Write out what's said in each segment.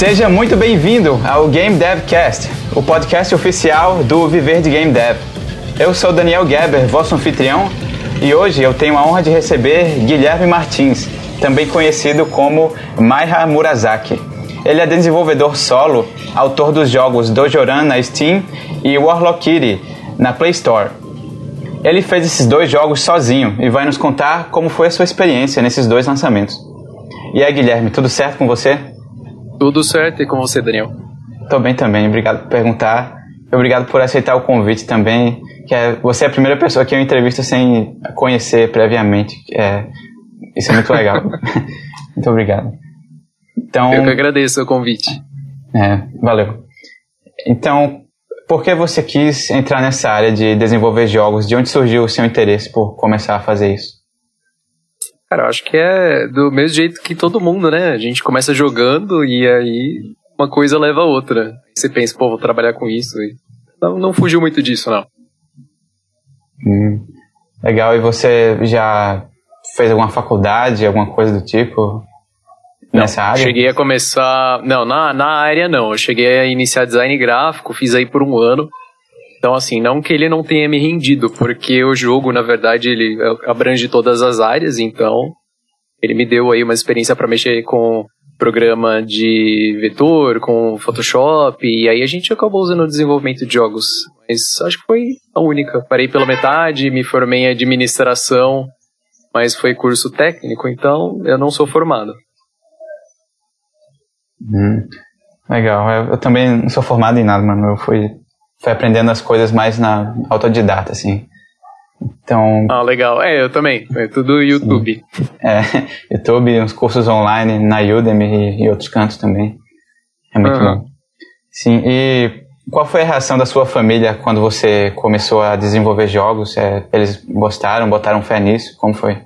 Seja muito bem-vindo ao Game Devcast, o podcast oficial do Viver de Game Dev. Eu sou Daniel Geber, vosso anfitrião, e hoje eu tenho a honra de receber Guilherme Martins, também conhecido como Maiha Murasaki. Ele é desenvolvedor solo, autor dos jogos Dojoran na Steam e Warlock Kitty na Play Store. Ele fez esses dois jogos sozinho e vai nos contar como foi a sua experiência nesses dois lançamentos. E aí, Guilherme, tudo certo com você? Tudo certo e com você, Daniel? Tô bem também, obrigado por perguntar. Obrigado por aceitar o convite também. Que é, você é a primeira pessoa que eu entrevisto sem conhecer previamente. É, isso é muito legal. muito obrigado. Então, eu que agradeço o convite. É, valeu. Então, por que você quis entrar nessa área de desenvolver jogos? De onde surgiu o seu interesse por começar a fazer isso? Cara, eu acho que é do mesmo jeito que todo mundo, né? A gente começa jogando e aí uma coisa leva a outra. Você pensa, pô, vou trabalhar com isso. Não, não fugiu muito disso, não. Hum, legal. E você já fez alguma faculdade, alguma coisa do tipo? Não, nessa área? Cheguei a começar. Não, na, na área não. Eu cheguei a iniciar design gráfico, fiz aí por um ano. Então, assim, não que ele não tenha me rendido, porque o jogo, na verdade, ele abrange todas as áreas, então ele me deu aí uma experiência para mexer com programa de vetor, com Photoshop, e aí a gente acabou usando o desenvolvimento de jogos. Mas acho que foi a única. Parei pela metade, me formei em administração, mas foi curso técnico, então eu não sou formado. Hum, legal. Eu, eu, também não sou formado em nada, mano. Eu fui, fui aprendendo as coisas mais na autodidata, assim. Então. Ah, legal. É, eu também. É tudo YouTube. Sim. É, YouTube, uns cursos online na Udemy e, e outros cantos também. É muito uhum. bom. Sim, e qual foi a reação da sua família quando você começou a desenvolver jogos? É, eles gostaram, botaram fé nisso? Como foi?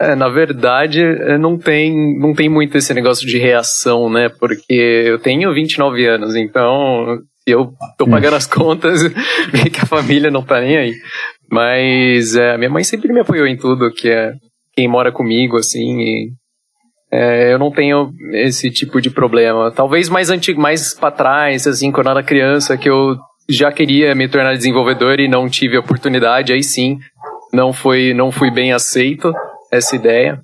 É, na verdade, é, não tem, não tem muito esse negócio de reação, né? Porque eu tenho 29 anos, então eu tô hum. pagando as contas, meio que a família não tá nem aí. Mas é, minha mãe sempre me apoiou em tudo, que é quem mora comigo, assim, e, é, eu não tenho esse tipo de problema. Talvez mais antigo, mais para trás, assim, quando eu era criança, que eu já queria me tornar desenvolvedor e não tive oportunidade, aí sim, não foi, não fui bem aceito essa ideia.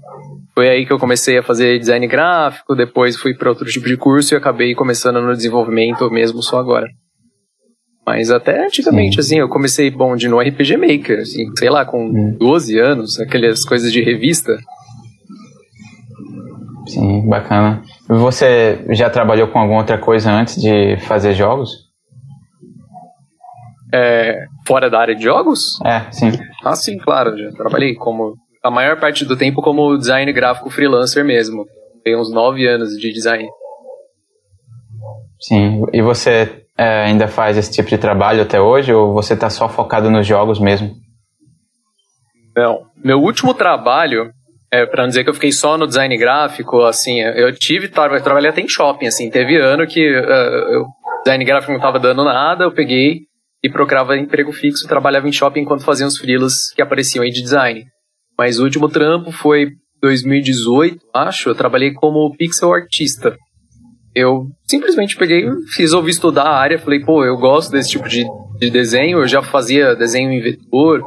Foi aí que eu comecei a fazer design gráfico, depois fui para outro tipo de curso e acabei começando no desenvolvimento mesmo só agora. Mas até antigamente, Sim. assim, eu comecei, bom, de no RPG Maker, assim, sei lá, com hum. 12 anos, aquelas coisas de revista. Sim, bacana. Você já trabalhou com alguma outra coisa antes de fazer jogos? É, fora da área de jogos? É, sim. Ah, sim, claro. Já trabalhei como a maior parte do tempo como design gráfico freelancer mesmo. Tem uns nove anos de design. Sim, e você é, ainda faz esse tipo de trabalho até hoje ou você está só focado nos jogos mesmo? Não, meu último trabalho, é, para não dizer que eu fiquei só no design gráfico, assim, eu tive, eu trabalhei até em shopping, assim, teve ano que uh, eu, design gráfico não estava dando nada, eu peguei e procurava emprego fixo, trabalhava em shopping enquanto fazia os freelas que apareciam aí de design. Mas o último trampo foi 2018, acho. Eu trabalhei como pixel artista. Eu simplesmente peguei, resolvi estudar a área, falei, pô, eu gosto desse tipo de, de desenho, eu já fazia desenho em vetor,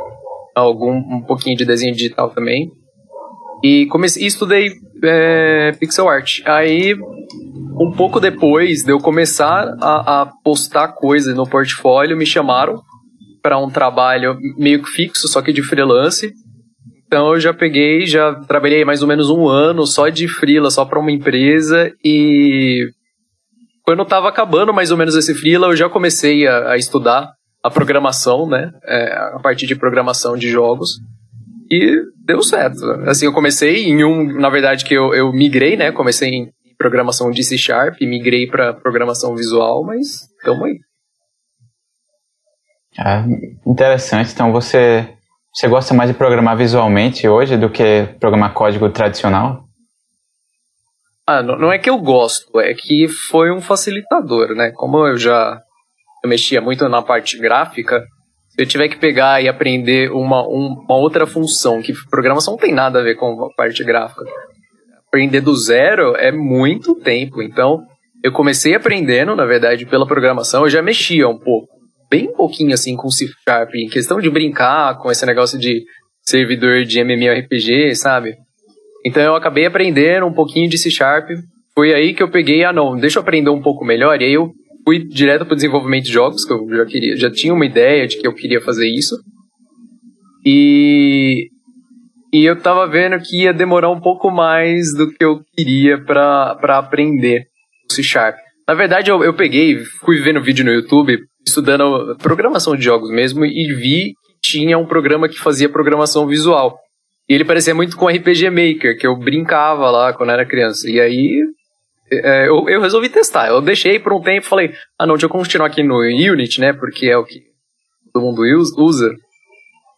algum um pouquinho de desenho digital também. E comecei, estudei é, pixel art. Aí, um pouco depois de eu começar a, a postar coisas no portfólio, me chamaram para um trabalho meio que fixo, só que de freelance. Então eu já peguei, já trabalhei mais ou menos um ano só de freela, só para uma empresa e quando estava acabando mais ou menos esse freela, eu já comecei a, a estudar a programação, né? É, a parte de programação de jogos. E deu certo. Assim, eu comecei em um, na verdade, que eu, eu migrei, né? Comecei em programação de C Sharp, migrei para programação visual, mas tamo aí. Ah, interessante. Então você você gosta mais de programar visualmente hoje do que programar código tradicional? Ah, não, é que eu gosto, é que foi um facilitador, né? Como eu já eu mexia muito na parte gráfica, se eu tiver que pegar e aprender uma, um, uma outra função, que programação não tem nada a ver com a parte gráfica. aprender do zero é muito tempo. Então, eu comecei aprendendo, na verdade, pela programação. Eu já mexia um pouco, bem pouquinho assim com C Sharp, em questão de brincar com esse negócio de servidor de MMORPG, sabe? Então eu acabei aprendendo um pouquinho de C Sharp. Foi aí que eu peguei, ah não, deixa eu aprender um pouco melhor. E aí eu fui direto para o desenvolvimento de jogos, que eu já queria, já tinha uma ideia de que eu queria fazer isso. E e eu tava vendo que ia demorar um pouco mais do que eu queria para aprender C Sharp. Na verdade, eu, eu peguei, fui vendo vídeo no YouTube, estudando programação de jogos mesmo, e vi que tinha um programa que fazia programação visual. E ele parecia muito com RPG Maker, que eu brincava lá quando era criança. E aí é, eu, eu, resolvi testar. Eu deixei por um tempo e falei, ah não, deixa eu continuar aqui no Unity, né? Porque é o que todo mundo usa.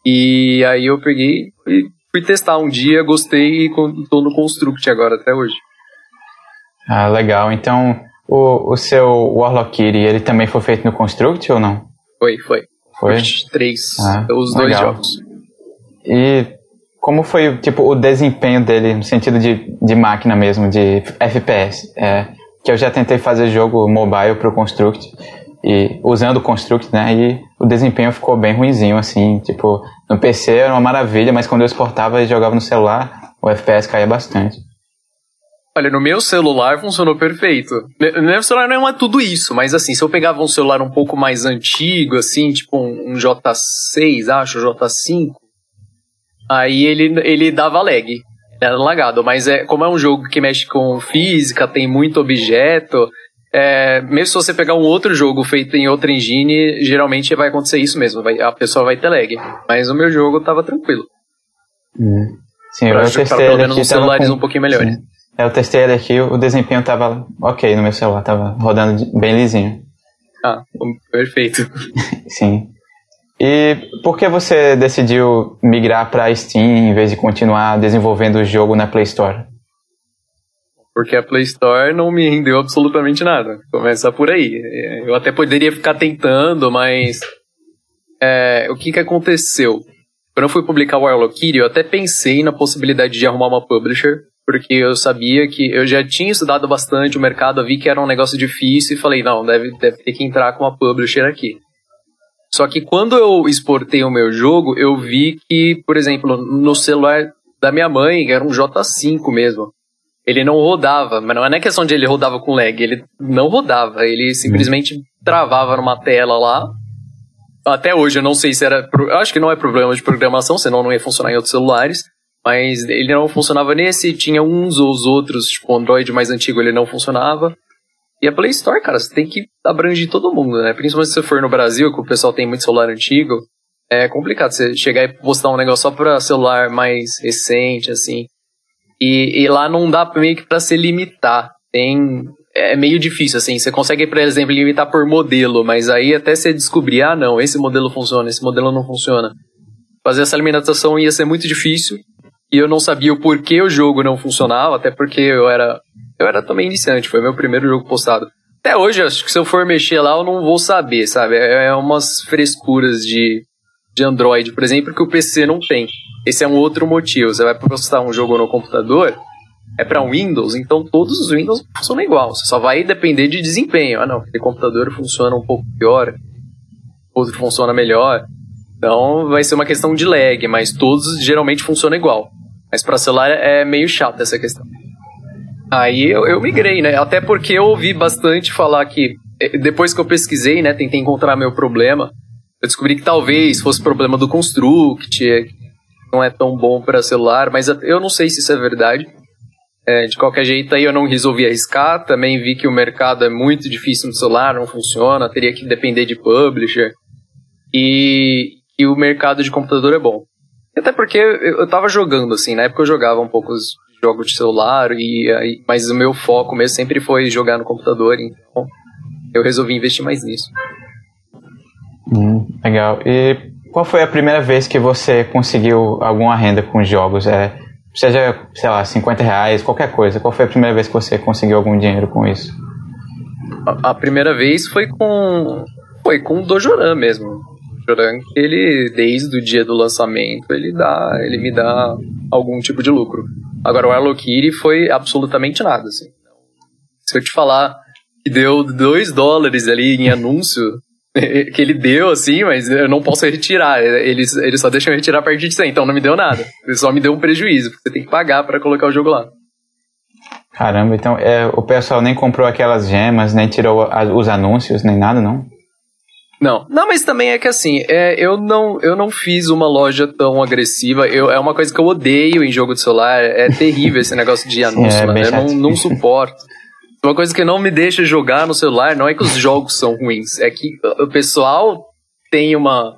E aí eu peguei e fui testar um dia, gostei e tô no Construct agora até hoje. Ah, legal. Então, o, o seu Warlock Kitty, ele também foi feito no Construct ou não? Foi, foi. Foi? Três. Ah, os dois legal. jogos. E como foi tipo o desempenho dele no sentido de, de máquina mesmo, de FPS? É, que eu já tentei fazer jogo mobile pro Construct e usando o Construct, né? E o desempenho ficou bem ruinzinho, assim, tipo, no PC era uma maravilha, mas quando eu exportava e jogava no celular, o FPS caía bastante. Olha, no meu celular funcionou perfeito. No meu celular não é tudo isso, mas assim, se eu pegava um celular um pouco mais antigo, assim, tipo um, um J6, acho, J5, aí ele, ele dava lag. Era lagado, mas é, como é um jogo que mexe com física, tem muito objeto, é, mesmo se você pegar um outro jogo feito em outra engine, geralmente vai acontecer isso mesmo. Vai, a pessoa vai ter lag. Mas o meu jogo tava tranquilo. Hum. Sim, eu testei pelo menos uns celulares com... um pouquinho melhores. Sim. Eu testei ele aqui, o desempenho tava ok no meu celular, tava rodando bem lisinho. Ah, perfeito. Sim. E por que você decidiu migrar para Steam em vez de continuar desenvolvendo o jogo na Play Store? Porque a Play Store não me rendeu absolutamente nada. Começa por aí. Eu até poderia ficar tentando, mas. É, o que, que aconteceu? Quando eu fui publicar o Warlock Kitty, eu até pensei na possibilidade de arrumar uma publisher, porque eu sabia que eu já tinha estudado bastante o mercado, eu vi que era um negócio difícil e falei, não, deve, deve ter que entrar com uma publisher aqui. Só que quando eu exportei o meu jogo, eu vi que, por exemplo, no celular da minha mãe, era um J5 mesmo ele não rodava, mas não é questão de ele rodava com lag, ele não rodava, ele simplesmente travava numa tela lá. Até hoje eu não sei se era, eu acho que não é problema de programação, senão não ia funcionar em outros celulares, mas ele não funcionava nesse, tinha uns ou os outros, tipo o Android mais antigo ele não funcionava. E a Play Store, cara, você tem que abranger todo mundo, né? Principalmente se você for no Brasil, que o pessoal tem muito celular antigo, é complicado você chegar e postar um negócio só para celular mais recente, assim. E, e lá não dá meio que pra se limitar. Tem. É meio difícil, assim. Você consegue, por exemplo, limitar por modelo, mas aí até você descobrir, ah, não, esse modelo funciona, esse modelo não funciona. Fazer essa limitação ia ser muito difícil. E eu não sabia o porquê o jogo não funcionava, até porque eu era. Eu era também iniciante, foi meu primeiro jogo postado. Até hoje, acho que se eu for mexer lá, eu não vou saber, sabe? É, é umas frescuras de, de Android, por exemplo, que o PC não tem. Esse é um outro motivo. Você vai postar um jogo no computador, é para Windows, então todos os Windows funcionam igual. Você só vai depender de desempenho. Ah, não, aquele computador funciona um pouco pior, outro funciona melhor. Então vai ser uma questão de lag, mas todos geralmente funcionam igual. Mas para celular é meio chato essa questão. Aí eu, eu migrei, né? Até porque eu ouvi bastante falar que eh, depois que eu pesquisei, né, tentei encontrar meu problema, eu descobri que talvez fosse problema do Construct, não é tão bom para celular, mas eu não sei se isso é verdade. É, de qualquer jeito, aí eu não resolvi arriscar. Também vi que o mercado é muito difícil no celular, não funciona, teria que depender de publisher. E, e o mercado de computador é bom. Até porque eu, tava jogando, assim, na época eu jogava um pouco os jogos de celular, e, mas o meu foco mesmo sempre foi jogar no computador, então eu resolvi investir mais nisso. Hum, legal. E qual foi a primeira vez que você conseguiu alguma renda com jogos? É, seja, sei lá, 50 reais, qualquer coisa. Qual foi a primeira vez que você conseguiu algum dinheiro com isso? A, a primeira vez foi com. Foi com o Dojoran mesmo. Dojoran, ele, desde o dia do lançamento, ele dá, ele me dá algum tipo de lucro. Agora, o Arlokiri foi absolutamente nada, assim. Se eu te falar que deu 2 dólares ali em anúncio, que ele deu, assim, mas eu não posso retirar. Eles, eles só deixam eu retirar a partir de 100, então não me deu nada. Ele só me deu um prejuízo, porque você tem que pagar para colocar o jogo lá. Caramba, então é, o pessoal nem comprou aquelas gemas, nem tirou a, os anúncios, nem nada, não? Não, não, mas também é que assim, é, eu, não, eu não fiz uma loja tão agressiva. Eu, é uma coisa que eu odeio em jogo de celular. É terrível esse negócio de anúncio, é Eu não, não suporto. Uma coisa que não me deixa jogar no celular não é que os jogos são ruins, é que o pessoal tem uma.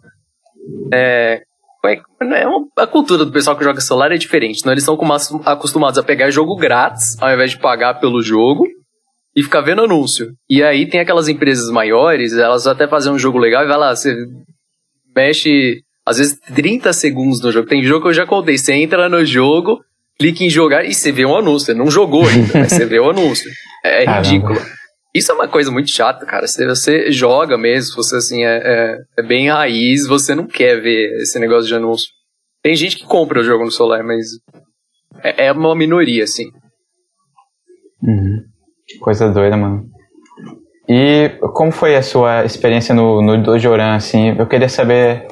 É, é uma, a cultura do pessoal que joga celular é diferente. Então eles são acostumados a pegar jogo grátis ao invés de pagar pelo jogo e ficar vendo anúncio. E aí tem aquelas empresas maiores, elas até fazem um jogo legal e vai lá, você mexe às vezes 30 segundos no jogo. Tem jogo que eu já contei, você entra no jogo, clica em jogar e você vê um anúncio. Você não jogou ainda, mas você vê o anúncio. É, é ridículo. Isso é uma coisa muito chata, cara. Se você joga mesmo, você assim é, é, é, bem raiz, você não quer ver esse negócio de anúncio. Tem gente que compra o jogo no celular, mas é, é uma minoria, assim. Uhum. Coisa doida, mano. E como foi a sua experiência no, no Dojoran, assim? Eu queria saber,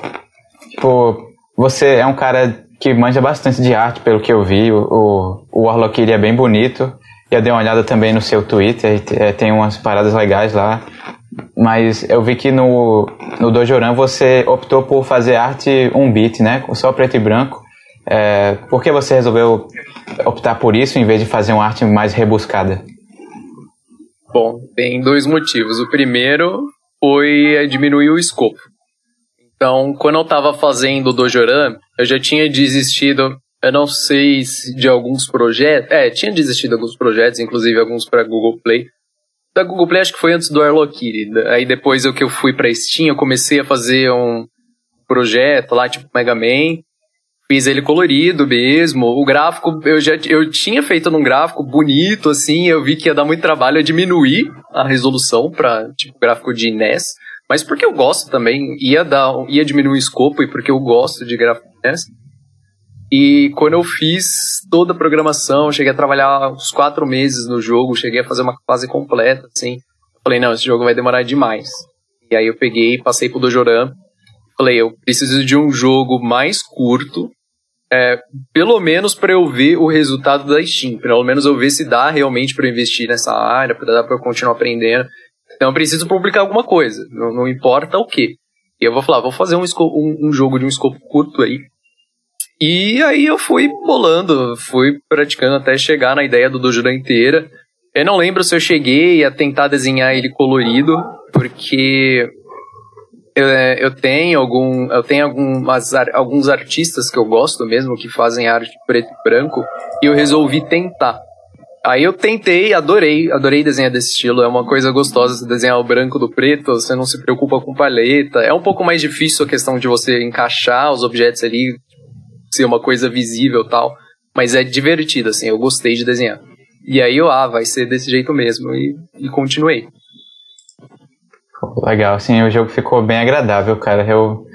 tipo, você é um cara que manja bastante de arte, pelo que eu vi. O, o, Warlock é bem bonito. Eu dei uma olhada também no seu Twitter, é, tem umas paradas legais lá. Mas eu vi que no, no Dojoran você optou por fazer arte um bit, né? Só preto e branco. É, por que você resolveu optar por isso em vez de fazer uma arte mais rebuscada? Bom, tem dois motivos. O primeiro foi diminuir o escopo. Então, quando eu estava fazendo o Dojoran, eu já tinha desistido, eu não sei se de alguns projetos. É, tinha desistido de alguns projetos, inclusive alguns para Google Play. Da Google Play acho que foi antes do Airlock. Aí depois eu que eu fui para Steam, eu comecei a fazer um projeto lá, tipo Mega Man. Fiz ele colorido mesmo. O gráfico, eu já eu tinha feito num gráfico bonito, assim. Eu vi que ia dar muito trabalho a diminuir a resolução para tipo gráfico de NES. Mas porque eu gosto também, ia dar, ia diminuir o escopo e porque eu gosto de gráfico de NES. E quando eu fiz toda a programação, cheguei a trabalhar uns quatro meses no jogo, cheguei a fazer uma fase completa, assim. Falei, não, esse jogo vai demorar demais. E aí eu peguei, passei pro Dojoran. Falei, eu preciso de um jogo mais curto, é, pelo menos para eu ver o resultado da Steam, pelo menos eu ver se dá realmente para investir nessa área, para dar para eu continuar aprendendo. Então eu preciso publicar alguma coisa, não, não importa o que. E eu vou falar, vou fazer um, um, um, jogo de um escopo curto aí. E aí eu fui bolando, fui praticando até chegar na ideia do Dojura inteira. Eu não lembro se eu cheguei a tentar desenhar ele colorido, porque eu, é, eu tenho algum eu tenho algumas, alguns artistas que eu gosto mesmo que fazem arte preto e branco e eu resolvi tentar. Aí eu tentei adorei adorei desenhar desse estilo. É uma coisa gostosa desenhar o branco do preto você não se preocupa com paleta. É um pouco mais difícil a questão de você encaixar os objetos ali ser uma coisa visível tal mas é divertido assim eu gostei de desenhar. E aí eu ah vai ser desse jeito mesmo e, e continuei Legal, assim, o jogo ficou bem agradável, cara. Eu,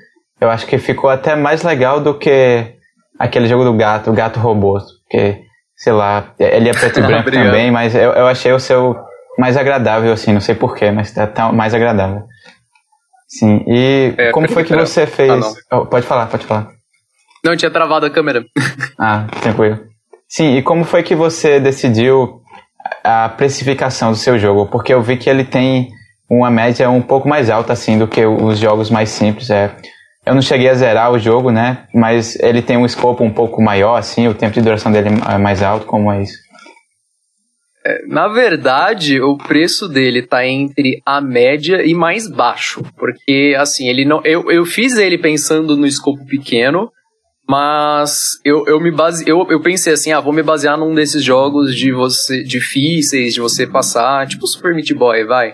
eu acho que ficou até mais legal do que aquele jogo do gato, o gato robô. Porque, sei lá, ele é preto e branco também, mas eu, eu achei o seu mais agradável, assim, não sei porquê, mas tá, tá mais agradável. Sim, e é, como foi que você fez. Ah, oh, pode falar, pode falar. Não, tinha travado a câmera. ah, tranquilo. Sim, e como foi que você decidiu a precificação do seu jogo? Porque eu vi que ele tem uma média um pouco mais alta assim do que os jogos mais simples. É, eu não cheguei a zerar o jogo, né? Mas ele tem um escopo um pouco maior, assim, o tempo de duração dele é mais alto, como é isso? É, na verdade, o preço dele tá entre a média e mais baixo. Porque, assim, ele não. Eu, eu fiz ele pensando no escopo pequeno, mas eu, eu me base, eu, eu pensei assim, ah, vou me basear num desses jogos de você difíceis, de você passar, tipo Super Meat Boy, vai.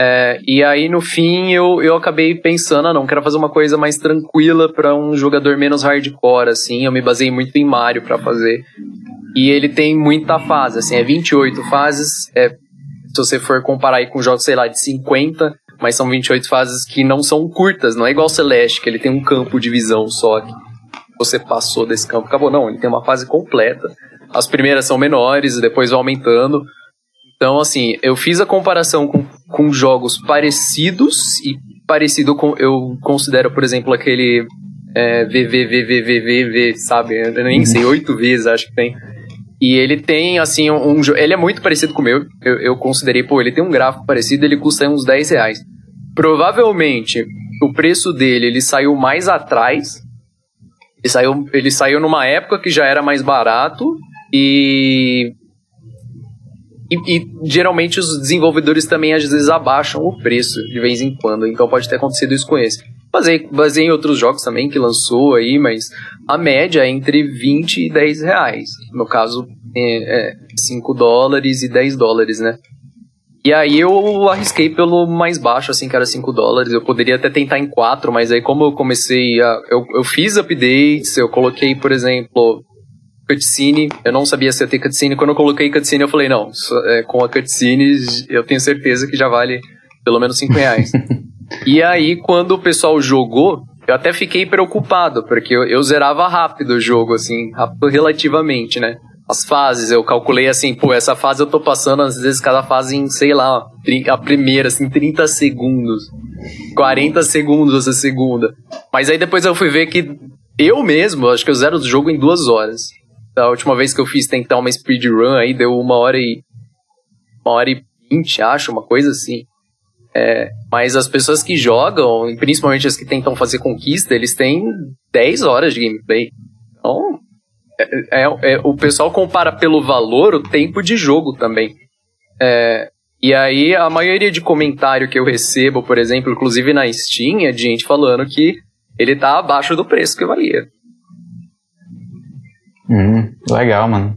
É, e aí no fim eu, eu acabei pensando, ah não, quero fazer uma coisa mais tranquila para um jogador menos hardcore, assim. Eu me baseei muito em Mario para fazer. E ele tem muita fase, assim, é 28 fases. É, se você for comparar aí com jogos, sei lá, de 50, mas são 28 fases que não são curtas, não é igual Celeste, que ele tem um campo de visão só que você passou desse campo, acabou. Não, ele tem uma fase completa. As primeiras são menores, depois vai aumentando. Então, assim, eu fiz a comparação com, com jogos parecidos e parecido com. Eu considero, por exemplo, aquele é, VVVVVV, sabe? Eu nem sei, oito vezes acho que tem. E ele tem, assim, um. Ele é muito parecido com o meu. Eu, eu considerei, pô, ele tem um gráfico parecido, ele custa uns 10 reais. Provavelmente, o preço dele, ele saiu mais atrás. Ele saiu, ele saiu numa época que já era mais barato. E e, e, geralmente os desenvolvedores também às vezes abaixam o preço de vez em quando, então pode ter acontecido isso com esse. Basei, basei em outros jogos também que lançou aí, mas a média é entre 20 e 10 reais. No caso, é, é 5 dólares e 10 dólares, né? E aí eu arrisquei pelo mais baixo, assim, que era 5 dólares. Eu poderia até tentar em 4, mas aí como eu comecei a... Eu, eu fiz updates, eu coloquei, por exemplo, cutscene. Eu não sabia se ia ter cutscene. Quando eu coloquei cutscene, eu falei, não, é, com a cutscene eu tenho certeza que já vale pelo menos 5 reais. e aí, quando o pessoal jogou, eu até fiquei preocupado, porque eu, eu zerava rápido o jogo, assim, rápido relativamente, né? As fases, eu calculei assim, pô, essa fase eu tô passando, às vezes, cada fase em, sei lá, a primeira, assim, 30 segundos. 40 segundos a segunda. Mas aí depois eu fui ver que eu mesmo, acho que eu zero o jogo em duas horas. Da última vez que eu fiz tentar uma speedrun aí, deu uma hora e. Uma hora e vinte, acho, uma coisa assim. É, mas as pessoas que jogam, principalmente as que tentam fazer conquista, eles têm 10 horas de gameplay. Então, é, é, é, o pessoal compara pelo valor o tempo de jogo também. É, e aí, a maioria de comentário que eu recebo, por exemplo, inclusive na Steam, é de gente falando que ele tá abaixo do preço que valia. Hum, legal, mano.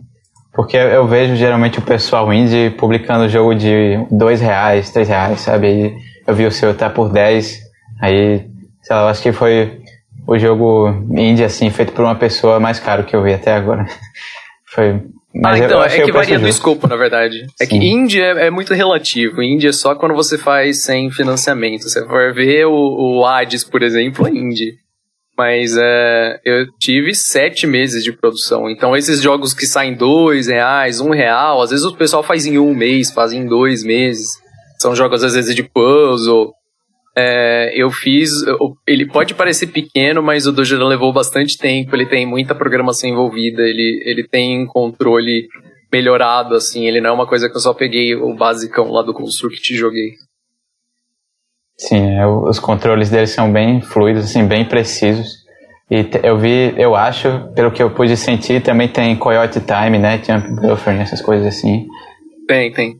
Porque eu vejo geralmente o pessoal indie publicando jogo de dois reais, três reais, sabe? E eu vi o seu tá por 10, aí, sei lá, eu acho que foi o jogo indie, assim, feito por uma pessoa mais caro que eu vi até agora. foi. Mas ah, então, é que varia do escopo, na verdade. É que indie é, é, muito relativo. Indie é só quando você faz sem financiamento. Você for ver o, o Hades, por exemplo, é indie mas é, eu tive sete meses de produção. Então, esses jogos que saem dois reais, um real, às vezes o pessoal faz em um mês, faz em dois meses. São jogos, às vezes, de puzzle. É, eu fiz. Ele pode parecer pequeno, mas o Dojo levou bastante tempo. Ele tem muita programação envolvida. Ele, ele tem controle melhorado, assim. Ele não é uma coisa que eu só peguei o basicão lá do Construct e joguei. Sim, é, os controles deles são bem fluidos, assim, bem precisos. E eu vi, eu acho, pelo que eu pude sentir, também tem Coyote Time, né? Jump Buffer, essas coisas assim. Tem, tem.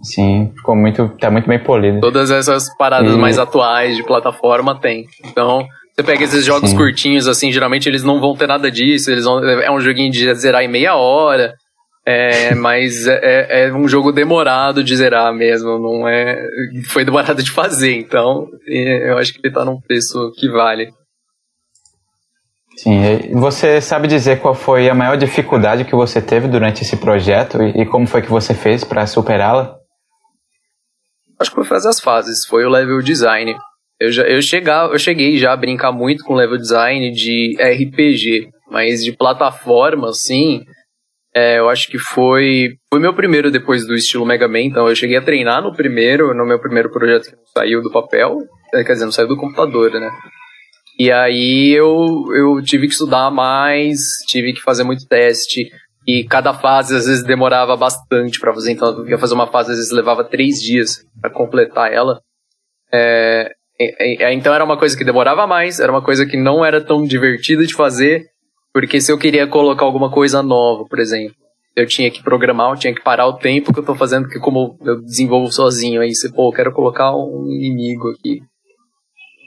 Sim, ficou muito, tá muito bem polido. Todas essas paradas e... mais atuais de plataforma tem. Então, você pega esses jogos Sim. curtinhos, assim, geralmente eles não vão ter nada disso, eles vão, é um joguinho de zerar em meia hora. É, mas é, é, um jogo demorado de zerar mesmo, não é. Foi demorado de fazer, então eu acho que ele tá num preço que vale. Sim, você sabe dizer qual foi a maior dificuldade que você teve durante esse projeto e, e como foi que você fez para superá-la? Acho que foi fazer as fases, foi o level design. Eu, já, eu, chegar, eu cheguei já a brincar muito com level design de RPG, mas de plataforma, assim, é, eu acho que foi foi meu primeiro depois do estilo Mega Man, então eu cheguei a treinar no primeiro, no meu primeiro projeto que não saiu do papel, é, quer dizer, não saiu do computador, né? E aí eu, eu tive que estudar mais, tive que fazer muito teste, e cada fase às vezes demorava bastante para fazer, então eu ia fazer uma fase às vezes levava três dias para completar ela. É, é, então era uma coisa que demorava mais, era uma coisa que não era tão divertida de fazer, porque se eu queria colocar alguma coisa nova, por exemplo, eu tinha que programar, eu tinha que parar o tempo que eu tô fazendo, porque como eu desenvolvo sozinho, aí você, pô, eu quero colocar um inimigo aqui.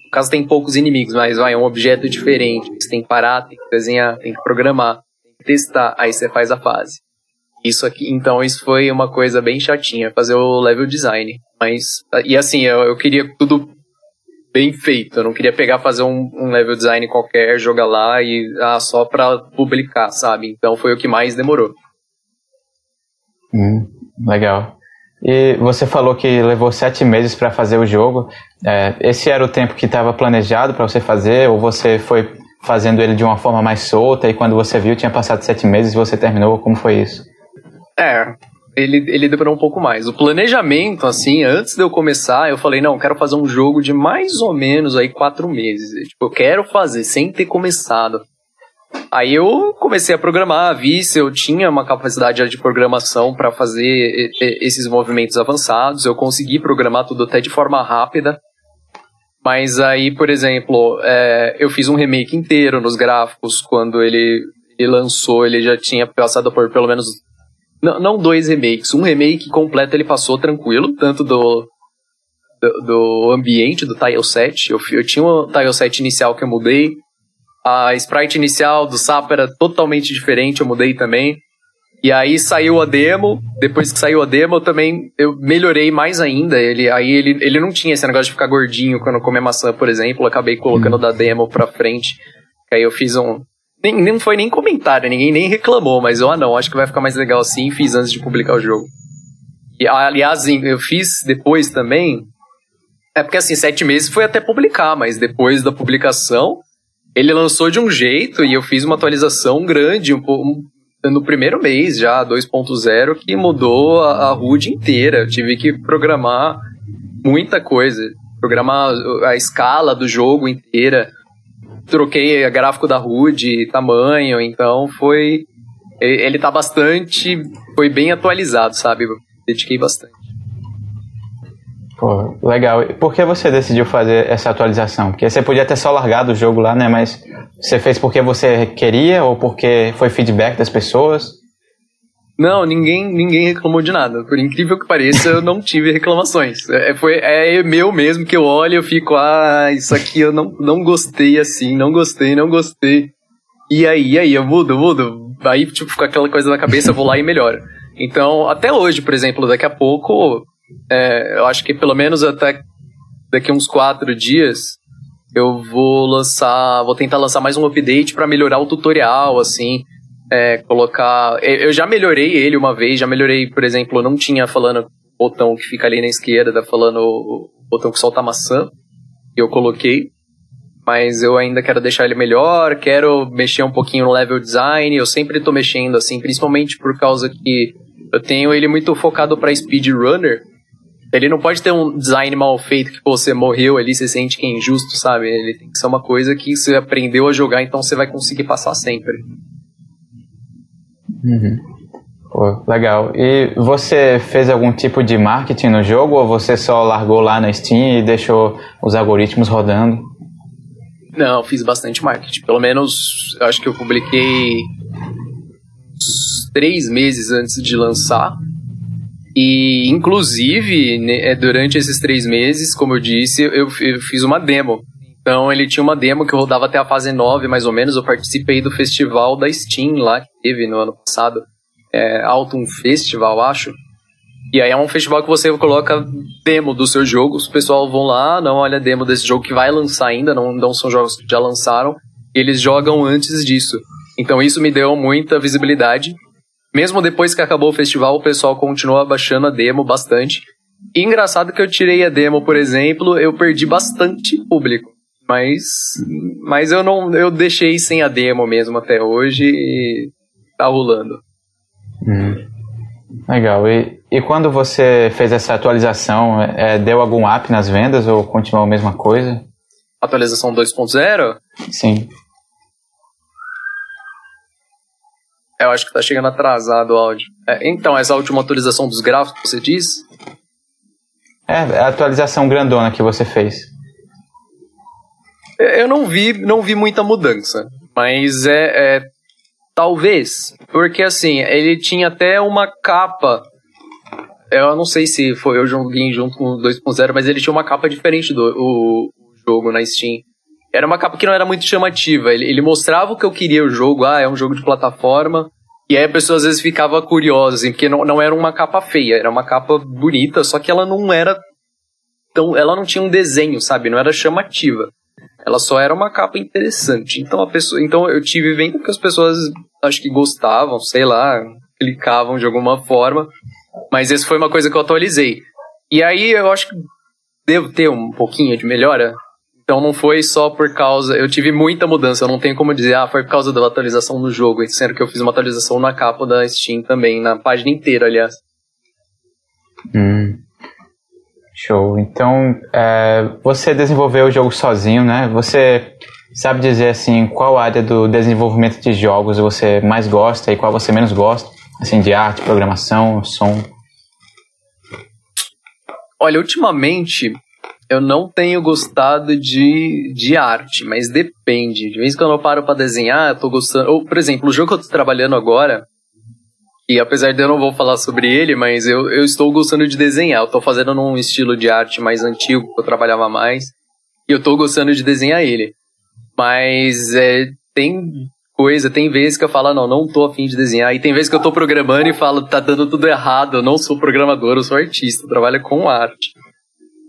No caso tem poucos inimigos, mas vai, é um objeto diferente. Você tem que parar, tem que desenhar, tem que programar, tem que testar, aí você faz a fase. Isso aqui, então isso foi uma coisa bem chatinha, fazer o level design. Mas, e assim, eu, eu queria tudo bem feito. Eu não queria pegar, fazer um, um level design qualquer, jogar lá e ah, só pra publicar, sabe? Então foi o que mais demorou. Hum, legal. E você falou que levou sete meses para fazer o jogo. É, esse era o tempo que estava planejado para você fazer, ou você foi fazendo ele de uma forma mais solta e quando você viu tinha passado sete meses e você terminou? Como foi isso? É, ele, ele demorou um pouco mais. O planejamento, assim, antes de eu começar, eu falei, não, quero fazer um jogo de mais ou menos aí quatro meses. Tipo, eu quero fazer sem ter começado. Aí eu comecei a programar, vi se eu tinha uma capacidade de programação para fazer esses movimentos avançados. Eu consegui programar tudo até de forma rápida. Mas aí, por exemplo, é, eu fiz um remake inteiro nos gráficos quando ele, ele lançou, ele já tinha passado por pelo menos não, não dois remakes, um remake completo ele passou tranquilo, tanto do do, do ambiente do Tile 7. Eu, eu tinha o Tile 7 inicial que eu mudei, a sprite inicial do Sapo era totalmente diferente, eu mudei também. E aí saiu a demo, depois que saiu a demo, eu também eu melhorei mais ainda. Ele, aí ele, ele não tinha esse negócio de ficar gordinho quando comer maçã, por exemplo. Eu acabei colocando hum. da demo pra frente. Aí eu fiz um. Nem, não foi nem comentário, ninguém nem reclamou, mas eu, ah não, acho que vai ficar mais legal assim, fiz antes de publicar o jogo. E aliás, eu fiz depois também. É porque assim, sete meses foi até publicar, mas depois da publicação, ele lançou de um jeito e eu fiz uma atualização grande, um, um no primeiro mês já, 2.0, que mudou a, a HUD inteira. Eu tive que programar muita coisa. Programar a escala do jogo inteira. Troquei gráfico da HUD, tamanho, então foi. Ele tá bastante. Foi bem atualizado, sabe? Dediquei bastante. Pô, legal. Por que você decidiu fazer essa atualização? Porque você podia ter só largado o jogo lá, né? Mas você fez porque você queria ou porque foi feedback das pessoas? Não, ninguém, ninguém reclamou de nada. Por incrível que pareça, eu não tive reclamações. É, foi, é meu mesmo que eu olho e eu fico, ah, isso aqui eu não, não gostei assim, não gostei, não gostei. E aí, e aí, eu mudo, mudo. Aí, tipo, fica aquela coisa na cabeça, eu vou lá e melhoro. Então, até hoje, por exemplo, daqui a pouco, é, eu acho que pelo menos até daqui uns quatro dias eu vou lançar, vou tentar lançar mais um update para melhorar o tutorial, assim, é, colocar. Eu já melhorei ele uma vez, já melhorei, por exemplo, não tinha falando botão que fica ali na esquerda, falando o botão que solta a maçã, e eu coloquei. Mas eu ainda quero deixar ele melhor, quero mexer um pouquinho no level design. Eu sempre tô mexendo assim, principalmente por causa que eu tenho ele muito focado para speedrunner. Ele não pode ter um design mal feito que você morreu ali, você sente que é injusto, sabe? Ele tem que ser uma coisa que você aprendeu a jogar, então você vai conseguir passar sempre. Uhum. Pô, legal. E você fez algum tipo de marketing no jogo ou você só largou lá na Steam e deixou os algoritmos rodando? Não, fiz bastante marketing. Pelo menos, acho que eu publiquei três meses antes de lançar. E, inclusive, né, durante esses três meses, como eu disse, eu, eu, fiz uma demo. Então, ele tinha uma demo que rodava até a fase 9, mais ou menos. Eu participei do festival da Steam lá, que teve no ano passado. É, Autumn Festival, acho. E aí é um festival que você coloca demo do seu jogo. Os pessoal vão lá, não olha demo desse jogo que vai lançar ainda, não, não são jogos que já lançaram. eles jogam antes disso. Então isso me deu muita visibilidade mesmo depois que acabou o festival, o pessoal continuou baixando a demo bastante. E engraçado que eu tirei a demo, por exemplo, eu perdi bastante público. Mas, mas eu não, eu deixei sem a demo mesmo até hoje e tá rolando. Hum. Legal. E, e quando você fez essa atualização, é, deu algum up nas vendas ou continuou a mesma coisa? Atualização 2.0? Sim. Eu acho que tá chegando atrasado o áudio. É, então, essa última atualização dos gráficos, você diz? É, é, a atualização grandona que você fez. Eu não vi, não vi muita mudança. Mas é, é talvez. Porque assim, ele tinha até uma capa. Eu não sei se foi eu joguei junto com o 2.0, mas ele tinha uma capa diferente do o, o jogo na Steam. Era uma capa que não era muito chamativa. Ele, ele mostrava o que eu queria o jogo. Ah, é um jogo de plataforma. E aí a pessoa às vezes ficava curiosa, assim, porque não, não era uma capa feia, era uma capa bonita, só que ela não era tão. Ela não tinha um desenho, sabe? Não era chamativa. Ela só era uma capa interessante. Então a pessoa. Então eu tive vendo que as pessoas acho que gostavam, sei lá, clicavam de alguma forma. Mas essa foi uma coisa que eu atualizei. E aí eu acho que devo ter um pouquinho de melhora. Então não foi só por causa. Eu tive muita mudança, eu não tenho como dizer, ah, foi por causa da atualização do jogo, sendo que eu fiz uma atualização na capa da Steam também, na página inteira, aliás. Hum. Show. Então, é, você desenvolveu o jogo sozinho, né? Você sabe dizer assim qual área do desenvolvimento de jogos você mais gosta e qual você menos gosta? Assim, de arte, programação, som? Olha, ultimamente eu não tenho gostado de, de arte, mas depende. De vez em quando eu paro para desenhar, eu tô gostando. Ou, por exemplo, o jogo que eu tô trabalhando agora, e apesar de eu não vou falar sobre ele, mas eu, eu estou gostando de desenhar. Eu tô fazendo num estilo de arte mais antigo, que eu trabalhava mais, e eu tô gostando de desenhar ele. Mas é, tem coisa, tem vezes que eu falo, ah, não, não tô afim de desenhar. E tem vezes que eu tô programando e falo, tá dando tudo errado, eu não sou programador, eu sou artista, eu trabalho com arte.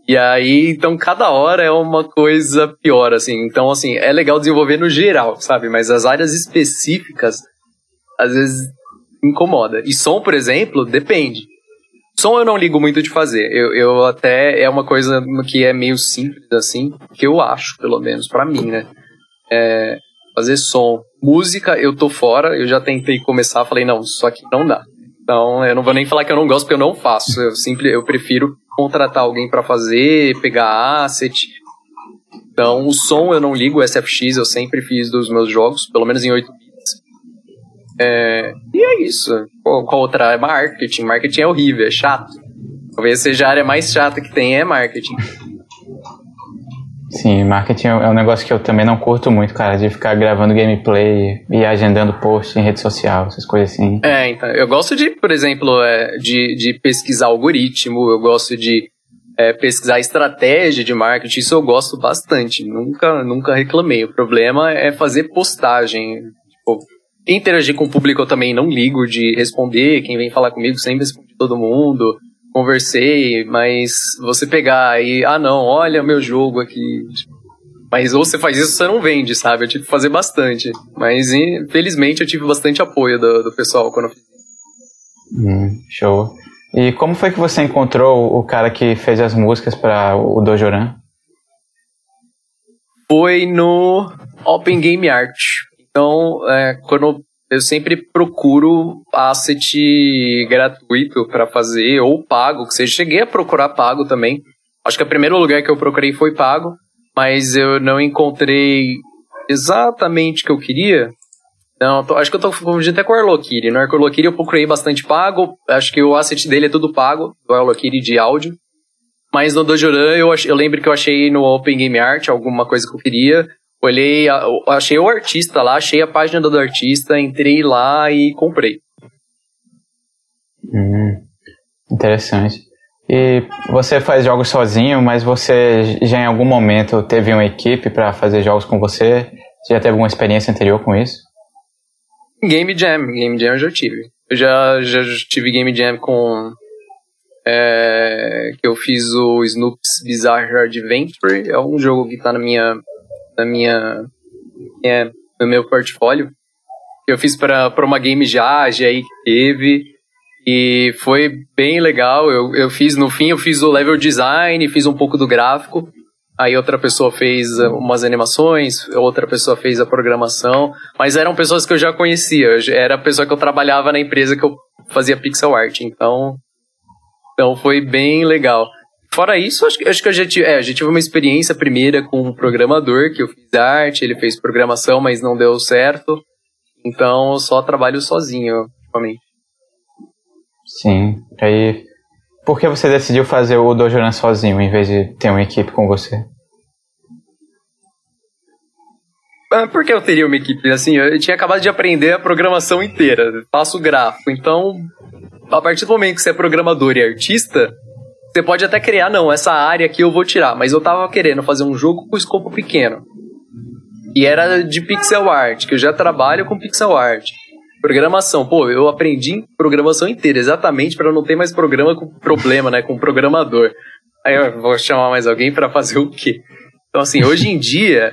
E aí, então, cada hora é uma coisa pior, assim. Então, assim, é legal desenvolver no geral, sabe? Mas as áreas específicas, às vezes, incomoda. E som, por exemplo, depende. Som eu não ligo muito de fazer. Eu, eu até, é uma coisa que é meio simples, assim, que eu acho, pelo menos, para mim, né? É, fazer som. Música, eu tô fora, eu já tentei começar, falei, não, isso aqui não dá. Então, eu não vou nem falar que eu não gosto, porque eu não faço. Eu simples, eu prefiro contratar alguém para fazer, pegar asset. Então, o som eu não ligo, o SFX eu sempre fiz dos meus jogos, pelo menos em 8 bits. É, e é isso. Qual outra? É marketing. Marketing é horrível, é chato. Talvez seja a área mais chata que tem é marketing. Sim, marketing é um negócio que eu também não curto muito, cara, de ficar gravando gameplay e agendando post em rede social, essas coisas assim. É, então, eu gosto de, por exemplo, é, de, de pesquisar algoritmo, eu gosto de é, pesquisar estratégia de marketing, isso eu gosto bastante, nunca, nunca reclamei. O problema é fazer postagem, tipo, interagir com o público eu também não ligo de responder, quem vem falar comigo sempre responde todo mundo, conversei, mas você pegar e, ah não, olha meu jogo aqui. Mas ou você faz isso, você não vende, sabe? Eu tive que fazer bastante. Mas infelizmente eu tive bastante apoio do, do pessoal quando eu fiz. Hum, show. E como foi que você encontrou o cara que fez as músicas para o Dojoran? Foi no Open Game Art. Então, é, quando eu sempre procuro asset gratuito para fazer, ou pago, que seja. Cheguei a procurar pago também. Acho que o primeiro lugar que eu procurei foi pago, mas eu não encontrei exatamente o que eu queria. Não, tô, acho que eu tô confundindo até com o Arlokiri. No Arlokiri eu procurei bastante pago, acho que o asset dele é tudo pago, o Arlokiri de áudio. Mas no Dojoran eu, eu lembro que eu achei no Open Game Art alguma coisa que eu queria. Olhei, achei o artista lá, achei a página do artista, entrei lá e comprei. Hum, interessante. E você faz jogos sozinho, mas você já em algum momento teve uma equipe para fazer jogos com você? Você já teve alguma experiência anterior com isso? Game Jam, Game Jam eu já tive. Eu já, já tive Game Jam com. É, que eu fiz o Snoop's Bizarre Adventure. É um jogo que tá na minha na minha é, no meu portfólio. Eu fiz para uma game jazz aí que teve e foi bem legal. Eu, eu fiz no fim eu fiz o level design, fiz um pouco do gráfico. Aí outra pessoa fez umas animações, outra pessoa fez a programação, mas eram pessoas que eu já conhecia. Era a pessoa que eu trabalhava na empresa que eu fazia pixel art, então então foi bem legal. Fora isso, acho, acho que já tive, é, já tive uma experiência primeira com um programador, que eu fiz arte, ele fez programação, mas não deu certo. Então, eu só trabalho sozinho, ultimamente. Sim. Aí, por que você decidiu fazer o Dojoran sozinho, em vez de ter uma equipe com você? Ah, por que eu teria uma equipe? Assim, eu tinha acabado de aprender a programação inteira, faço gráfico, então, a partir do momento que você é programador e artista, você pode até criar, não, essa área aqui eu vou tirar, mas eu tava querendo fazer um jogo com escopo pequeno. E era de pixel art, que eu já trabalho com pixel art. Programação, pô, eu aprendi programação inteira, exatamente para não ter mais programa com problema, né, com programador. Aí eu vou chamar mais alguém para fazer o quê? Então, assim, hoje em dia,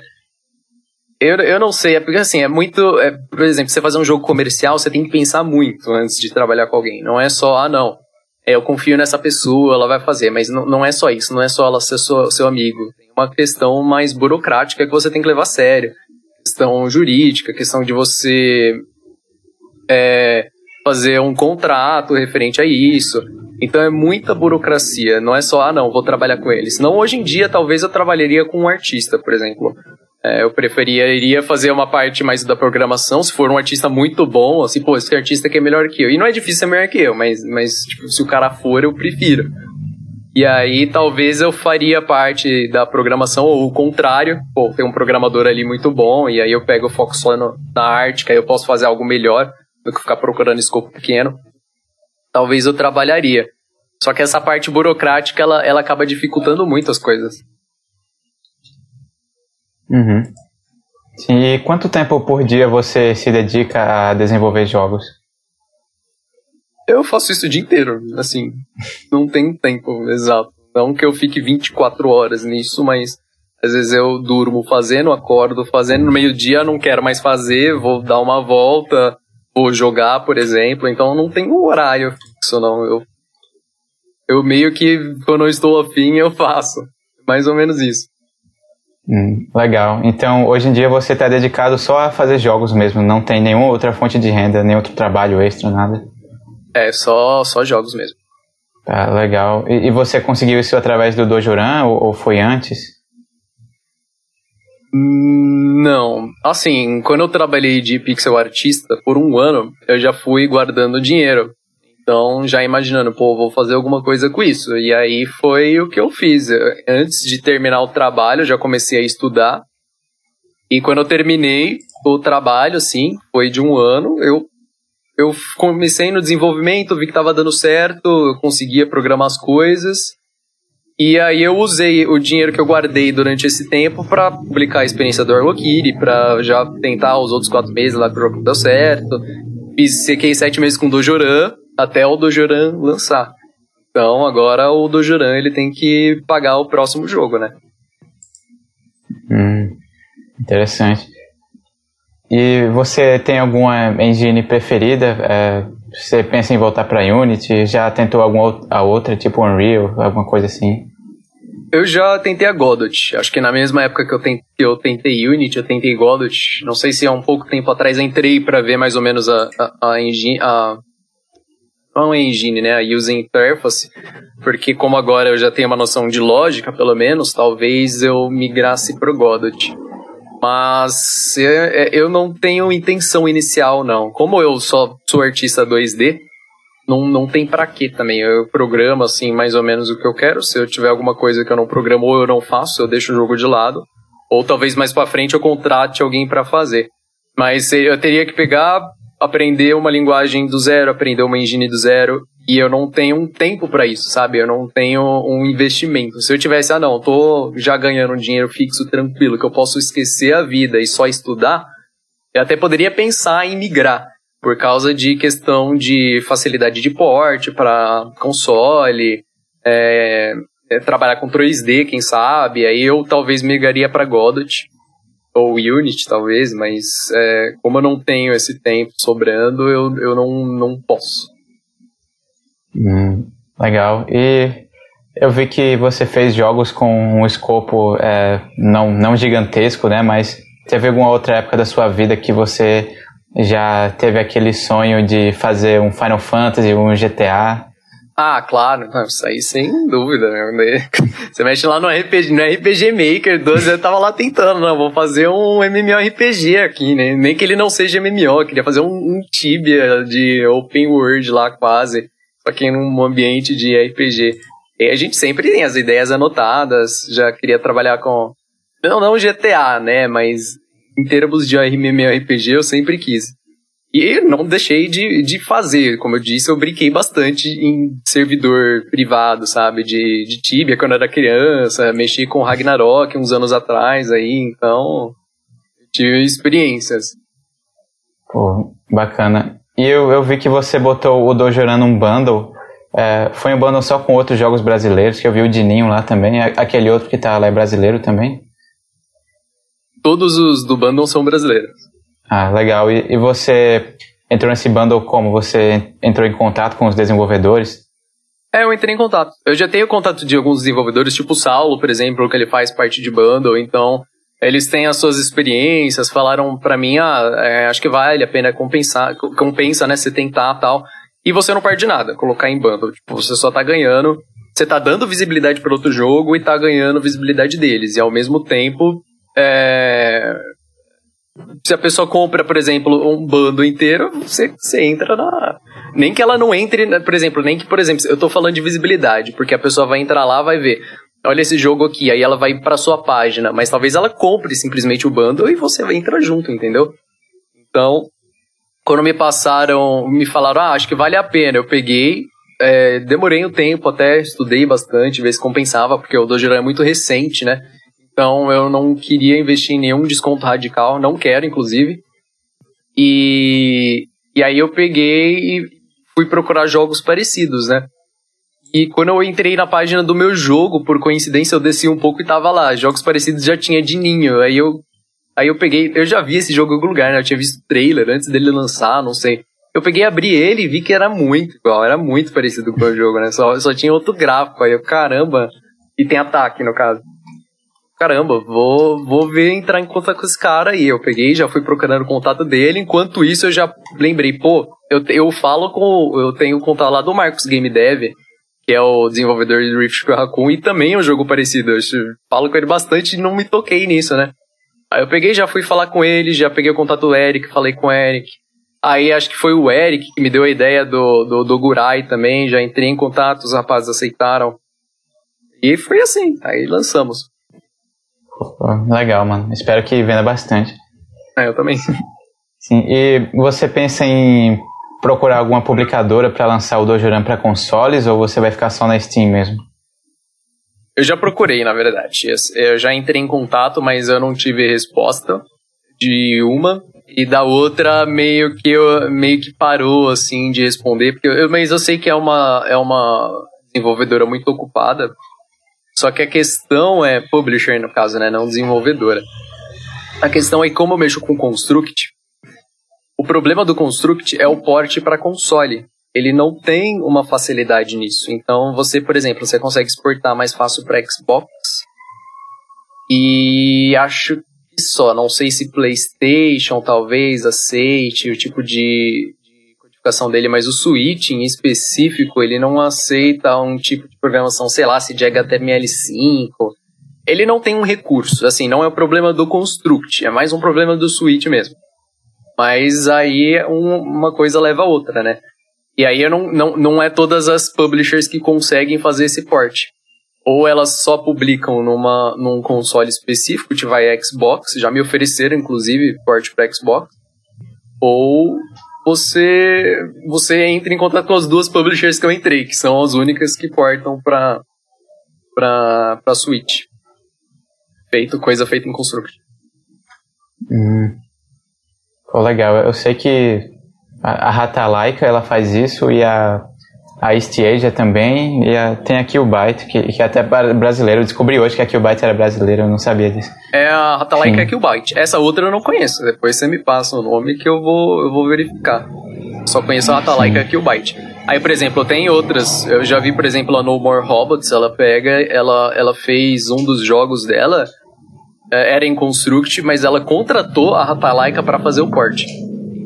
eu, eu não sei, é porque assim, é muito. É, por exemplo, você fazer um jogo comercial, você tem que pensar muito antes de trabalhar com alguém. Não é só, ah, não, eu confio nessa pessoa, ela vai fazer, mas não, não é só isso, não é só ela ser seu, seu amigo. Tem uma questão mais burocrática que você tem que levar a sério. Questão jurídica, questão de você é, fazer um contrato referente a isso. Então é muita burocracia, não é só, ah não, vou trabalhar com eles. Não, hoje em dia talvez eu trabalharia com um artista, por exemplo. É, eu preferiria fazer uma parte mais da programação, se for um artista muito bom, assim, pô, esse artista aqui é melhor que eu. E não é difícil ser melhor que eu, mas, mas tipo, se o cara for, eu prefiro. E aí talvez eu faria parte da programação, ou o contrário, pô, tem um programador ali muito bom, e aí eu pego o foco só no, na arte, que aí eu posso fazer algo melhor do que ficar procurando escopo pequeno. Talvez eu trabalharia. Só que essa parte burocrática, ela, ela acaba dificultando muito as coisas. Uhum. E quanto tempo por dia você se dedica a desenvolver jogos? Eu faço isso o dia inteiro, assim, não tem tempo exato. Não que eu fique 24 horas nisso, mas às vezes eu durmo fazendo, acordo fazendo, no meio-dia não quero mais fazer, vou dar uma volta, vou jogar, por exemplo, então não tem um horário fixo, não. Eu, eu meio que, quando eu estou afim, eu faço. Mais ou menos isso. Hum, legal. Então, hoje em dia você está dedicado só a fazer jogos mesmo, não tem nenhuma outra fonte de renda, nem outro trabalho extra, nada? É, só, só jogos mesmo. Tá, legal. E, e você conseguiu isso através do Dojoran ou, ou foi antes? Não. Assim, quando eu trabalhei de pixel artista por um ano, eu já fui guardando dinheiro. Então, já imaginando, pô, vou fazer alguma coisa com isso. E aí foi o que eu fiz. Antes de terminar o trabalho, já comecei a estudar. E quando eu terminei o trabalho, assim, foi de um ano, eu, eu comecei no desenvolvimento, vi que estava dando certo, eu conseguia programar as coisas. E aí eu usei o dinheiro que eu guardei durante esse tempo para publicar a experiência do Arlokiri, para já tentar os outros quatro meses lá que o jogo deu certo. Fiz, sequei sete meses com o Dojoran, até o Dojoran lançar. Então agora o Dojoran ele tem que pagar o próximo jogo, né? Hum, interessante. E você tem alguma engine preferida? É, você pensa em voltar para Unity? Já tentou a outra, tipo Unreal, alguma coisa assim? Eu já tentei a Godot. Acho que na mesma época que eu, tentei, eu tentei Unity, eu tentei Godot. Não sei se há um pouco tempo atrás entrei para ver mais ou menos a, a, a, engine, a não a engine, né, a user interface, porque como agora eu já tenho uma noção de lógica, pelo menos, talvez eu migrasse pro Godot. Mas é, eu não tenho intenção inicial, não. Como eu só sou artista 2D, não, não tem para quê também. Eu programo, assim, mais ou menos o que eu quero. Se eu tiver alguma coisa que eu não programo ou eu não faço, eu deixo o jogo de lado. Ou talvez mais para frente eu contrate alguém para fazer. Mas eu teria que pegar, aprender uma linguagem do zero, aprender uma engine do zero, e eu não tenho um tempo para isso, sabe? Eu não tenho um investimento. Se eu tivesse, ah não, tô já ganhando um dinheiro fixo tranquilo, que eu posso esquecer a vida e só estudar, eu até poderia pensar em migrar, por causa de questão de facilidade de porte para console, é, é, trabalhar com 3D, quem sabe, aí eu talvez migraria para Godot, ou Unity talvez, mas é, como eu não tenho esse tempo sobrando, eu, eu não, não posso. Hum, legal. E eu vi que você fez jogos com um escopo é, não, não gigantesco, né? Mas teve alguma outra época da sua vida que você já teve aquele sonho de fazer um Final Fantasy, um GTA? Ah, claro, isso aí sem dúvida. Né? Você mexe lá no RPG, no RPG Maker 12, eu tava lá tentando, não, vou fazer um MMORPG aqui, né? Nem que ele não seja MMO, eu queria fazer um, um Tibia de Open World lá quase, só que num ambiente de RPG. E a gente sempre tem as ideias anotadas, já queria trabalhar com, não, não GTA, né, mas em termos de MMORPG eu sempre quis. E não deixei de, de fazer. Como eu disse, eu brinquei bastante em servidor privado, sabe? De, de Tibia quando eu era criança, mexi com Ragnarok uns anos atrás aí, então tive experiências. Pô, bacana. E eu, eu vi que você botou o Dojoran num bundle. É, foi um bundle só com outros jogos brasileiros, que eu vi o Dininho lá também. Aquele outro que tá lá é brasileiro também? Todos os do bundle são brasileiros. Ah, legal. E, e, você entrou nesse bundle como? Você entrou em contato com os desenvolvedores? É, eu entrei em contato. Eu já tenho contato de alguns desenvolvedores, tipo o Saulo, por exemplo, que ele faz parte de bundle, então eles têm as suas experiências, falaram para mim, ah, é, acho que vale a pena compensar, compensa, né, você tentar tal. E você não perde nada, colocar em bundle. Tipo, você só tá ganhando, você tá dando visibilidade para outro jogo e tá ganhando visibilidade deles. E ao mesmo tempo, é... se a pessoa compra, por exemplo, um bundle inteiro, você, você entra na. Nem que ela não entre, né, por exemplo, nem que, por exemplo, eu tô falando de visibilidade, porque a pessoa vai entrar lá, vai ver olha esse jogo aqui, aí ela vai para sua página, mas talvez ela compre simplesmente o bundle e você entra junto, entendeu? Então, quando me passaram, me falaram, ah, acho que vale a pena, eu peguei, é, demorei um tempo até, estudei bastante, ver se compensava, porque o Dojo é muito recente, né? Então eu não queria investir em nenhum desconto radical, não quero, inclusive. E, e aí eu peguei e fui procurar jogos parecidos, né? E quando eu entrei na página do meu jogo, por coincidência, eu desci um pouco e tava lá. Jogos parecidos já tinha de ninho. Aí eu, aí eu peguei. Eu já vi esse jogo em algum lugar, né? Eu tinha visto trailer antes dele lançar, não sei. Eu peguei, abri ele e vi que era muito igual. Era muito parecido com o jogo, né? Só, só tinha outro gráfico. Aí eu, caramba. E tem ataque, no caso. Caramba, vou, vou ver entrar em contato com esse cara aí. Eu peguei, já fui procurando o contato dele. Enquanto isso, eu já lembrei, pô, eu, eu falo com. Eu tenho contato lá do Marcos Game Dev que é o desenvolvedor de Rift Raccoon, e também é um jogo parecido. Eu falo com ele bastante e não me toquei nisso, né? Aí eu peguei, já fui falar com ele, já peguei o contato do Eric, falei com o Eric. Aí acho que foi o Eric que me deu a ideia do, do, do Gurai também, já entrei em contato, os rapazes aceitaram. E foi assim, aí lançamos. Legal, mano. Espero que venda bastante. É, eu também. Sim, e você pensa em procurar alguma publicadora para lançar o Dojoran para consoles ou você vai ficar só na Steam mesmo? Eu já procurei, na verdade. Eu já entrei em contato, mas eu não tive resposta de uma e da outra meio que eu, meio que parou assim de responder, porque eu, mas eu sei que é uma é uma desenvolvedora muito ocupada. Só que a questão é publisher no caso, né, não desenvolvedora. A questão é como eu mexo com Construct, o problema do Construct é o porte para console. Ele não tem uma facilidade nisso. Então, você, por exemplo, você consegue exportar mais fácil para Xbox. E acho que só. Não sei se PlayStation talvez aceite o tipo de, dele, mas o Switch em específico, ele não aceita um tipo de programação, sei lá, se de HTML5. Ele não tem um recurso. Assim, não é o problema do Construct. É mais um problema do Switch mesmo. Mas aí um, uma coisa leva a outra, né? E aí não, não, não é todas as publishers que conseguem fazer esse porte. Ou elas só publicam numa, num console específico, tipo vai Xbox, já me ofereceram inclusive porte para Xbox. Ou você você entra em contato com as duas publishers que eu entrei, que são as únicas que portam para para para Switch. Feito coisa feita em Construct. Hum. Pô, legal. Eu sei que a, a Ratalaika ela faz isso e a, a East Asia também. E a, tem a Killbyte, que, que é até brasileiro. Eu descobri hoje que a Killbyte era brasileira, eu não sabia disso. É, a Ratalaika é Killbyte. Essa outra eu não conheço. Depois você me passa o nome que eu vou, eu vou verificar. Só conheço a Ratalaika e Killbyte. Aí, por exemplo, tem outras. Eu já vi, por exemplo, a No More Robots. Ela pega, ela, ela fez um dos jogos dela é, era em Construct, mas ela contratou a Ratalaika para fazer o port.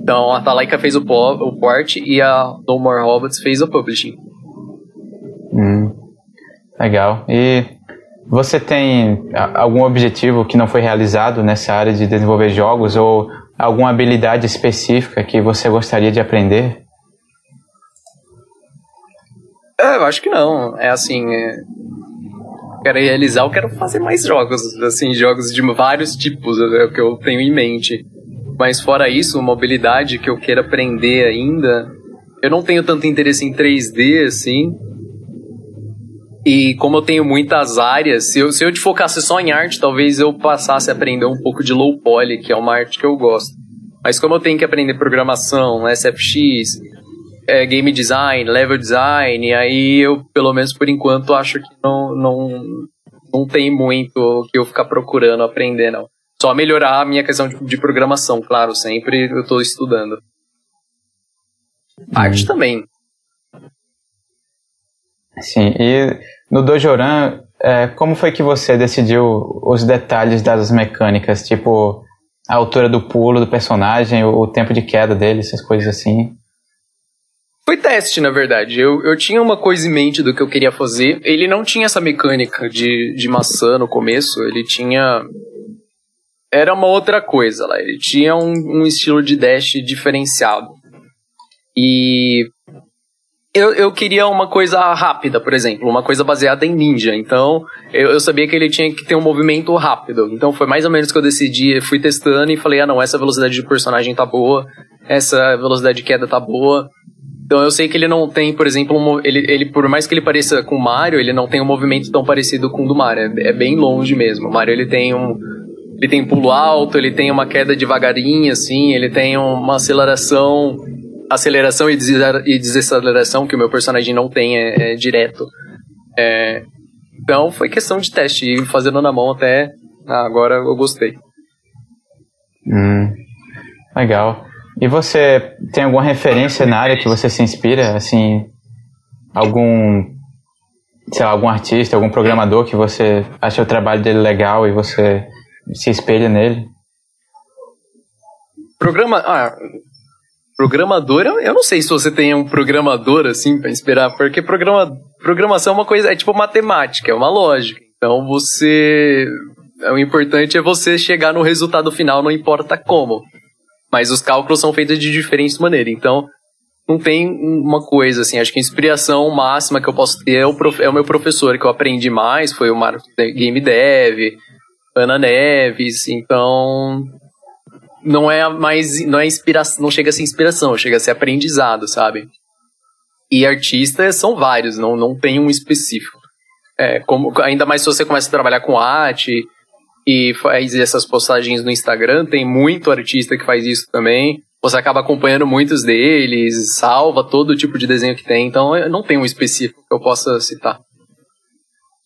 Então a Ratalaika fez o, o port e a No More Robots fez o publishing. Hum, legal. E você tem algum objetivo que não foi realizado nessa área de desenvolver jogos ou alguma habilidade específica que você gostaria de aprender? É, eu acho que não. É assim, é quero realizar, eu quero fazer mais jogos, assim, jogos de vários tipos, é o que eu tenho em mente. Mas fora isso, uma habilidade que eu quero aprender ainda, eu não tenho tanto interesse em 3D, assim. E como eu tenho muitas áreas, se eu, se eu te focasse só em arte, talvez eu passasse a aprender um pouco de low poly, que é uma arte que eu gosto. Mas como eu tenho que aprender programação, SFX, é, game design, level design, aí eu, pelo menos por enquanto, acho que não, não, não tem muito que eu ficar procurando aprender, não. Só melhorar a minha questão de, de programação, claro, sempre eu estou estudando. Arte uhum. também. Sim, e no Dojoran, é, como foi que você decidiu os detalhes das mecânicas, tipo a altura do pulo do personagem, o, o tempo de queda dele, essas coisas assim? Foi teste, na verdade. Eu, eu tinha uma coisa em mente do que eu queria fazer. Ele não tinha essa mecânica de, de maçã no começo, ele tinha. Era uma outra coisa lá. Ele tinha um, um estilo de dash diferenciado. E eu, eu queria uma coisa rápida, por exemplo, uma coisa baseada em ninja. Então, eu, eu, sabia que ele tinha que ter um movimento rápido. Então, foi mais ou menos que eu decidi, fui testando e falei: ah, não, essa velocidade de personagem tá boa, essa velocidade de queda tá boa. Então, eu sei que ele não tem, por exemplo, um, ele, ele, por mais que ele pareça com o Mario, ele não tem um movimento tão parecido com o do Mario. É, é bem longe mesmo. O Mario, ele tem um. Ele tem pulo alto, ele tem uma queda devagarinha, assim, ele tem uma aceleração aceleração e desaceleração que o meu personagem não tem é, é direto. É, então foi questão de teste e fazendo na mão até ah, agora eu gostei. Hum, legal. E você tem alguma referência na área que você se inspira? Assim, algum, sei lá, algum artista, algum programador que você acha o trabalho dele legal e você se espelha nele? Programa, ah, Programador, eu não sei se você tem um programador assim para inspirar, porque programa, programação é uma coisa, é tipo matemática, é uma lógica. Então você. O importante é você chegar no resultado final, não importa como. Mas os cálculos são feitos de diferentes maneiras. Então, não tem uma coisa assim. Acho que a inspiração máxima que eu posso ter é o, prof, é o meu professor, que eu aprendi mais, foi o Marcos Game Dev, Ana Neves. Então, não é mais não é inspiração, não chega a ser inspiração, chega a ser aprendizado, sabe? E artistas são vários, não, não tem um específico. É, como, ainda mais se você começa a trabalhar com arte e faz essas postagens no Instagram, tem muito artista que faz isso também. Você acaba acompanhando muitos deles, salva todo tipo de desenho que tem, então não tem um específico que eu possa citar.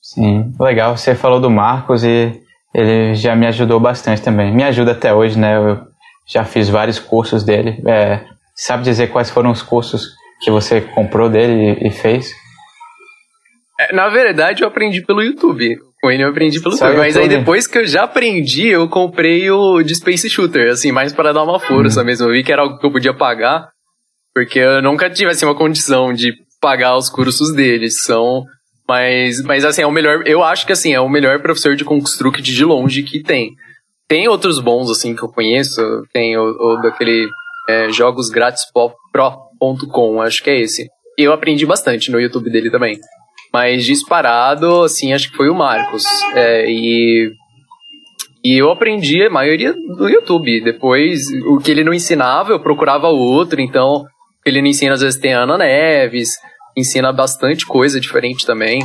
Sim, legal. Você falou do Marcos e ele já me ajudou bastante também. Me ajuda até hoje, né? Eu já fiz vários cursos dele. É, sabe dizer quais foram os cursos que você comprou dele e, e fez? É, na verdade, eu aprendi pelo YouTube. Com ele eu aprendi pelo YouTube. Mas aí depois que eu já aprendi, eu comprei o de Space Shooter, assim, mais para dar uma força uhum. mesmo. Eu vi que era algo que eu podia pagar, porque eu nunca tive assim, uma condição de pagar os cursos deles. São. Mas, mas assim, é o melhor. Eu acho que assim, é o melhor professor de Construct de longe que tem. Tem outros bons, assim, que eu conheço. Tem o, o daquele é, jogosgratispro.com, acho que é esse. Eu aprendi bastante no YouTube dele também. Mas disparado, assim, acho que foi o Marcos. É, e, e eu aprendi a maioria do YouTube. Depois, o que ele não ensinava, eu procurava outro. Então, ele não ensina, às vezes tem Ana Neves. Ensina bastante coisa diferente também.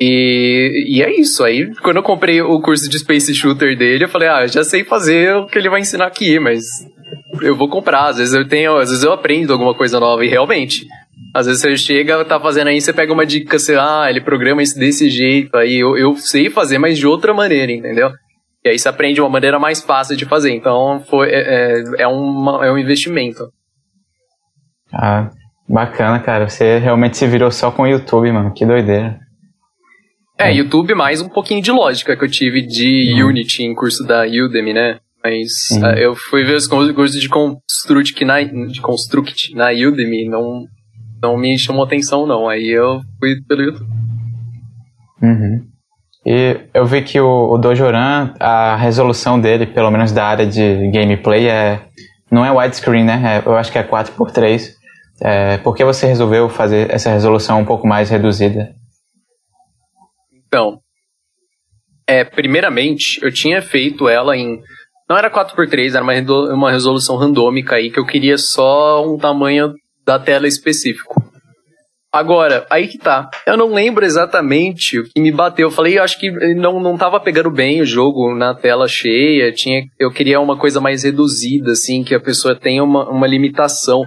E, e é isso. Aí, quando eu comprei o curso de Space Shooter dele, eu falei, ah, já sei fazer o que ele vai ensinar aqui, mas eu vou comprar. Às vezes eu tenho, às vezes eu aprendo alguma coisa nova, e realmente. Às vezes você chega, tá fazendo aí, você pega uma dica, você, ah, ele programa isso desse jeito, aí eu, eu sei fazer, mas de outra maneira, entendeu? E aí você aprende uma maneira mais fácil de fazer. Então, foi, é, é, é, uma, é um investimento. Ah, bacana, cara. Você realmente se virou só com o YouTube, mano. Que doideira. É, YouTube mais um pouquinho de lógica que eu tive de uhum. Unity em curso da Udemy, né? Mas uhum. uh, eu fui ver os cursos de Construct na, de Construct na Udemy, não, não me chamou atenção não. Aí eu fui pelo YouTube. Uhum. E eu vi que o, o Dojoran, a resolução dele, pelo menos da área de gameplay, é, não é widescreen, né? É, eu acho que é 4x3. É, por que você resolveu fazer essa resolução um pouco mais reduzida? Então, é, primeiramente, eu tinha feito ela em. Não era 4x3, era uma, uma resolução randômica aí, que eu queria só um tamanho da tela específico. Agora, aí que tá. Eu não lembro exatamente o que me bateu. Eu falei, eu acho que não, não tava pegando bem o jogo na tela cheia. Tinha, eu queria uma coisa mais reduzida, assim, que a pessoa tenha uma, uma limitação.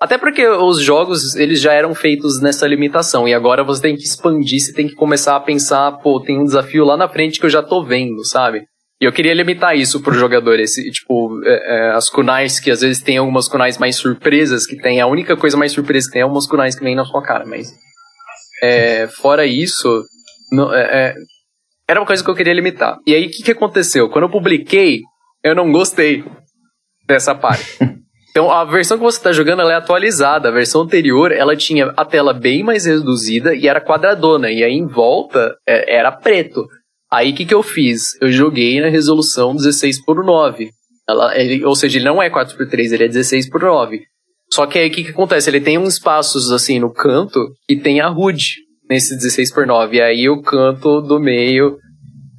Até porque os jogos, eles já eram feitos nessa limitação, e agora você tem que expandir, você tem que começar a pensar, pô, tem um desafio lá na frente que eu já tô vendo, sabe? E eu queria limitar isso pro jogador, esse, tipo, é, é, as kunais, que às vezes tem algumas kunais mais surpresas que tem, a única coisa mais surpresa que tem é umas kunais que vem na sua cara, mas... é, fora isso, não, é, é, era uma coisa que eu queria limitar. E aí, o que, que aconteceu? Quando eu publiquei, eu não gostei dessa parte. Então, a versão que você está jogando é atualizada. A versão anterior, ela tinha a tela bem mais reduzida e era quadradona. E aí, em volta, é, era preto. Aí, o que, que eu fiz? Eu joguei na resolução 16 por 9. Ela, ele, ou seja, ele não é 4 por 3 ele é 16 por 9. Só que aí, o que, que acontece? Ele tem uns espaços, assim, no canto que tem a HUD nesse 16 por 9. E aí, o canto do meio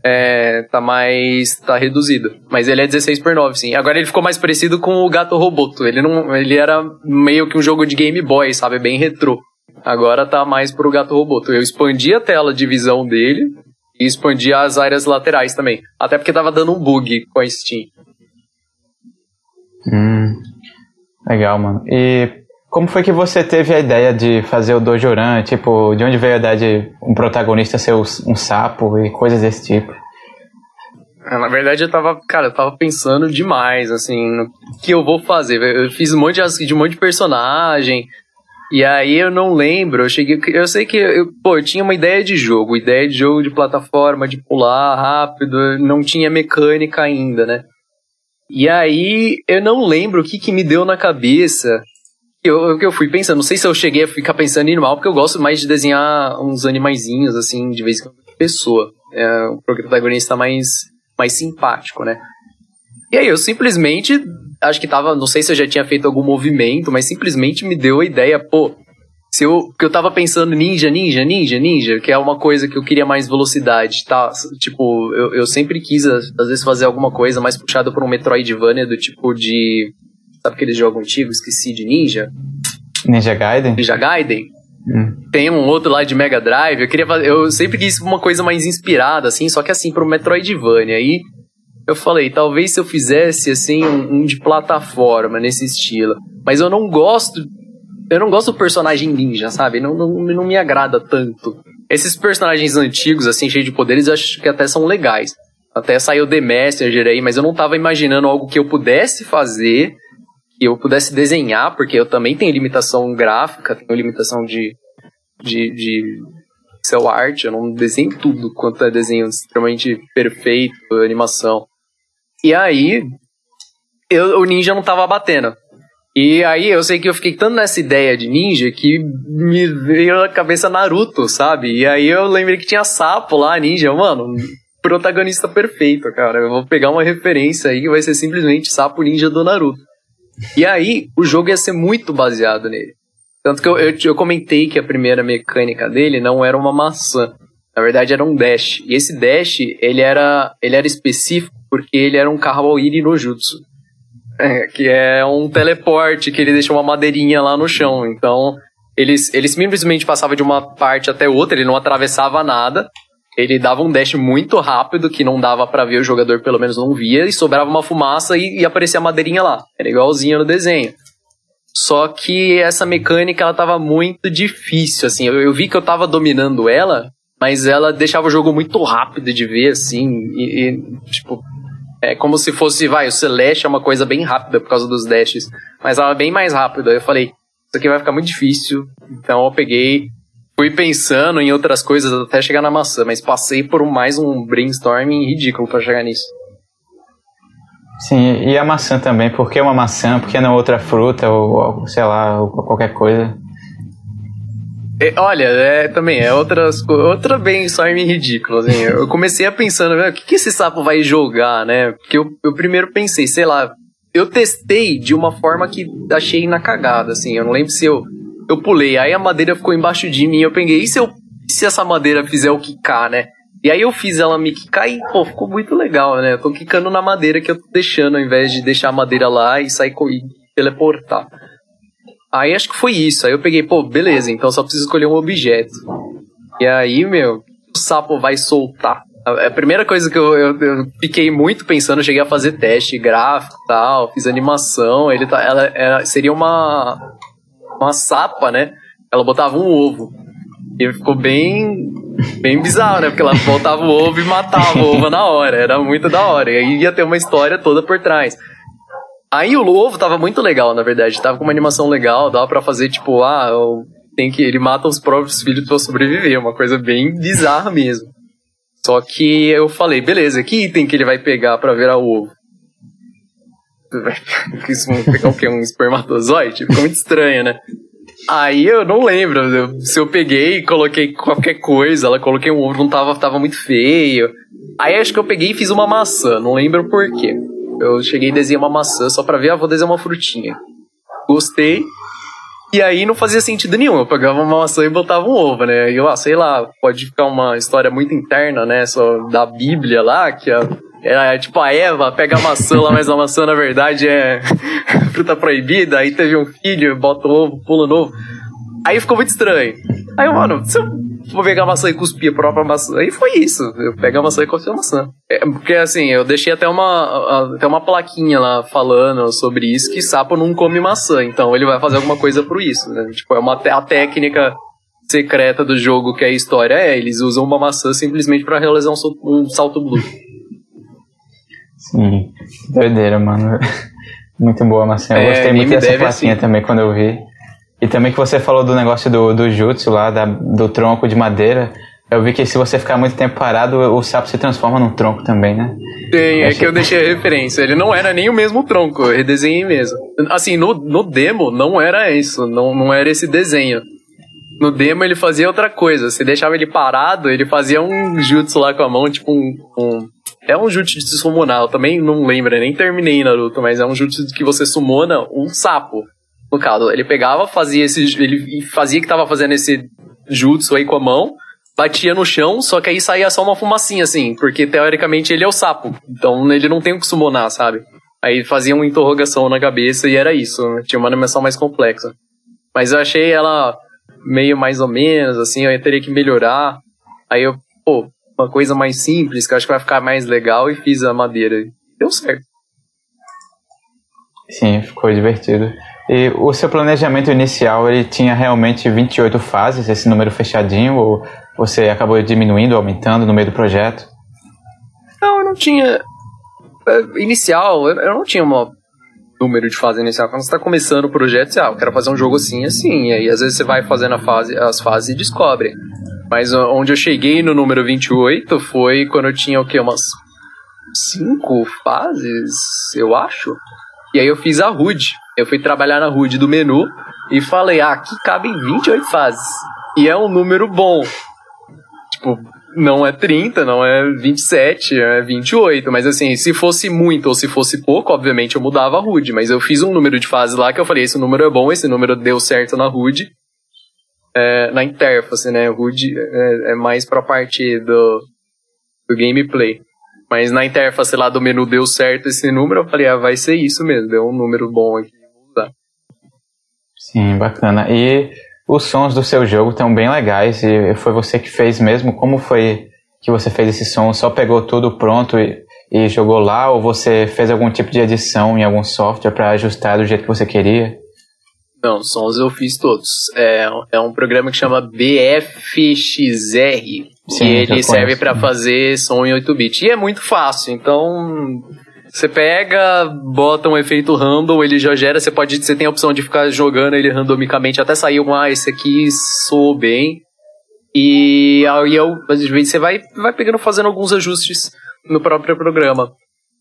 é, tá mais. tá reduzido. Mas ele é 16 por 9, sim. Agora ele ficou mais parecido com o Gato Roboto. Ele não. Ele era meio que um jogo de Game Boy, sabe? Bem retrô. Agora tá mais pro Gato Roboto. Eu expandi a tela de visão dele e expandi as áreas laterais também. Até porque tava dando um bug com a Steam. Hum, legal, mano. E como foi que você teve a ideia de fazer o Dojoran? Tipo, de onde veio a ideia de um protagonista ser um sapo e coisas desse tipo? É, na verdade, eu tava, cara, eu tava pensando demais, assim, no que eu vou fazer. Eu fiz um monte de, de um monte de personagem, e aí eu não lembro, eu cheguei, eu sei que, eu, pô, eu tinha uma ideia de jogo, ideia de jogo de plataforma, de pular rápido, não tinha mecânica ainda, né? E aí eu não lembro o que que me deu na cabeça eu, eu fui pensando, não sei se eu cheguei a ficar pensando em animal, porque eu gosto mais de desenhar uns animaizinhos, assim, de vez em quando, pessoa. É, o protagonista mais, mais simpático, né? E aí eu simplesmente, acho que tava, não sei se eu já tinha feito algum movimento, mas simplesmente me deu a ideia, pô, se eu, que eu tava pensando ninja, ninja, ninja, ninja, que é uma coisa que eu queria mais velocidade, tá? Tipo, eu, eu sempre quis, às vezes, fazer alguma coisa mais puxada por um Metroidvania do tipo de Sabe aquele jogo antigo, esqueci de Ninja? Ninja Gaiden? Ninja Gaiden. Hum. Tem um outro lá de Mega Drive. Eu queria fazer, eu sempre quis uma coisa mais inspirada, assim, só que assim, pro Metroidvania. Aí eu falei, talvez se eu fizesse assim um, um, de plataforma nesse estilo. Mas eu não gosto. Eu não gosto do personagem ninja, sabe? Não, não, não me agrada tanto. Esses personagens antigos, assim, cheios de poderes, eu acho que até são legais. Até saiu The Messenger aí, mas eu não tava imaginando algo que eu pudesse fazer que eu pudesse desenhar, porque eu também tenho limitação gráfica, tenho limitação de, de, de art, eu não desenho tudo quanto é desenho extremamente perfeito, animação. E aí, eu, o ninja não tava batendo. E aí eu sei que eu fiquei tanto nessa ideia de ninja que me veio na cabeça Naruto, sabe? E aí eu lembrei que tinha sapo lá, ninja, mano, protagonista perfeito, cara. Eu vou pegar uma referência aí que vai ser simplesmente sapo ninja do Naruto. E aí, o jogo ia ser muito baseado nele. Tanto que eu, eu, eu, comentei que a primeira mecânica dele não era uma maçã. Na verdade, era um dash. E esse dash, ele era, ele era específico porque ele era um Kawaii no Jutsu. É, que é um teleporte que ele deixa uma madeirinha lá no chão. Então, ele, ele simplesmente passava de uma parte até outra, ele não atravessava nada ele dava um dash muito rápido que não dava para ver o jogador, pelo menos não via, e sobrava uma fumaça e, e aparecia a madeirinha lá. Era igualzinho no desenho. Só que essa mecânica ela tava muito difícil, assim. Eu, eu vi que eu tava dominando ela, mas ela deixava o jogo muito rápido de ver, assim. E, e, tipo, é como se fosse, vai, o Celeste é uma coisa bem rápida por causa dos dashes, mas ela é bem mais rápida. Eu falei, isso aqui vai ficar muito difícil. Então eu peguei, fui pensando em outras coisas até chegar na maçã, mas passei por mais um brainstorming ridículo para chegar nisso. Sim, e a maçã também, por que uma maçã, por que não outra fruta, ou sei lá, ou qualquer coisa? É, olha, é, também é outras, outra brainstorming ridícula, assim, eu comecei a pensando, o que, que esse sapo vai jogar, né, porque eu, eu primeiro pensei, sei lá, eu testei de uma forma que achei na cagada, assim, eu não lembro se eu eu pulei, aí a madeira ficou embaixo de mim, eu peguei, e se, eu, se essa madeira fizer o quicar, né? E aí eu fiz ela me quicar e, pô, ficou muito legal, né? Eu tô quicando na madeira que eu tô deixando, ao invés de deixar a madeira lá e sair e teleportar. Aí acho que foi isso. Aí eu peguei, pô, beleza, então só preciso escolher um objeto. E aí, meu, o sapo vai soltar. A primeira coisa que eu, eu, eu fiquei muito pensando, eu cheguei a fazer teste gráfico e tal, fiz animação, ele tá, ela, ela seria uma uma sapa, né? Ela botava um ovo. E ficou bem bem bizarro, né? Porque ela botava o ovo e matava o ovo na hora. Era muito da hora. E aí ia ter uma história toda por trás. Aí o ovo tava muito legal, na verdade. Tava com uma animação legal, dava para fazer, tipo, ah, tem que. Ele mata os próprios filhos pra sobreviver. Uma coisa bem bizarra mesmo. Só que eu falei, beleza, que item que ele vai pegar para virar o ovo? Vai pegar o quê? Um espermatozoide? Ficou muito estranho, né? Aí eu não lembro. Se eu peguei e coloquei qualquer coisa, ela coloquei um ovo, não tava, tava muito feio. Aí acho que eu peguei e fiz uma maçã, não lembro por quê. Eu cheguei e desenhei uma maçã só pra ver, ah, vou desenhar uma frutinha. Gostei. E aí não fazia sentido nenhum. Eu pegava uma maçã e botava um ovo, né? E eu, ah, sei lá, pode ficar uma história muito interna, né? Só da Bíblia lá, que a, é, tipo a Eva pega a maçã lá, mas a maçã na verdade é fruta proibida. Aí teve um filho, bota o ovo, pula novo. Aí ficou muito estranho. Aí, mano, se eu vou pegar a maçã e cuspir a própria maçã. Aí foi isso. Eu pego a maçã e cuspi a maçã. É, porque assim, eu deixei até uma, até uma plaquinha lá falando sobre isso, que sapo não come maçã. Então ele vai fazer alguma coisa pro isso, né? Tipo, é uma a técnica secreta do jogo que é a história é, eles usam uma maçã simplesmente para realizar um, um salto blue. Sim, doideira, mano. Muito boa maçã. Eu é, gostei muito dessa plaquinha assim. também quando eu vi. E também que você falou do negócio do, do jutsu lá, da, do tronco de madeira. Eu vi que se você ficar muito tempo parado, o sapo se transforma num tronco também, né? Tem, é que eu deixei a referência. Ele não era nem o mesmo tronco, eu redesenhei mesmo. Assim, no, no demo não era isso, não, não era esse desenho. No demo ele fazia outra coisa. Você deixava ele parado, ele fazia um jutsu lá com a mão, tipo um. um é um jutsu de summonar, eu também não lembro, nem terminei Naruto, mas é um jutsu que você summona um sapo. No caso, ele pegava, fazia esse. Ele fazia que tava fazendo esse jutsu aí com a mão, batia no chão, só que aí saía só uma fumacinha, assim, porque teoricamente ele é o sapo. Então ele não tem o que summonar, sabe? Aí fazia uma interrogação na cabeça e era isso. Né? Tinha uma animação mais complexa. Mas eu achei ela meio mais ou menos, assim, eu teria que melhorar. Aí eu, pô, uma coisa mais simples, que eu acho que vai ficar mais legal, e fiz a madeira. Deu certo. Sim, ficou divertido. E o seu planejamento inicial, ele tinha realmente 28 fases, esse número fechadinho, ou você acabou diminuindo, aumentando no meio do projeto? Não, eu não tinha. É, inicial, eu não tinha um número de fase inicial. Quando você está começando o projeto, você, ah, eu quero fazer um jogo assim, assim. E aí, às vezes, você vai fazendo fase, as fases e descobre. Mas onde eu cheguei no número 28 foi quando eu tinha o quê? Umas cinco fases, eu acho. E aí eu fiz a HUD. Eu fui trabalhar na HUD do menu e falei, ah, aqui cabem 28 fases. E é um número bom. Tipo, não é 30, não é 27, é 28. Mas assim, se fosse muito ou se fosse pouco, obviamente eu mudava a HUD. Mas eu fiz um número de fases lá que eu falei, esse número é bom, esse número deu certo na HUD. É, na interface, né? HUD é, é mais pra parte do, do gameplay. Mas na interface lá do menu deu certo esse número, eu falei, ah, vai ser isso mesmo, deu um número bom aqui. Sim, bacana. E os sons do seu jogo estão bem legais, e foi você que fez mesmo? Como foi que você fez esse som? Só pegou tudo pronto e, e jogou lá, ou você fez algum tipo de edição em algum software para ajustar do jeito que você queria? Não, sons eu fiz todos. É, é um programa que chama BFXR. Sim, e ele serve para fazer som em 8-bit. E é muito fácil, então você pega, bota um efeito random, ele já gera, você pode, você tem a opção de ficar jogando ele randomicamente até sair um, ah, esse aqui soou bem. E aí eu, às vezes você vai, vai pegando, fazendo alguns ajustes no próprio programa.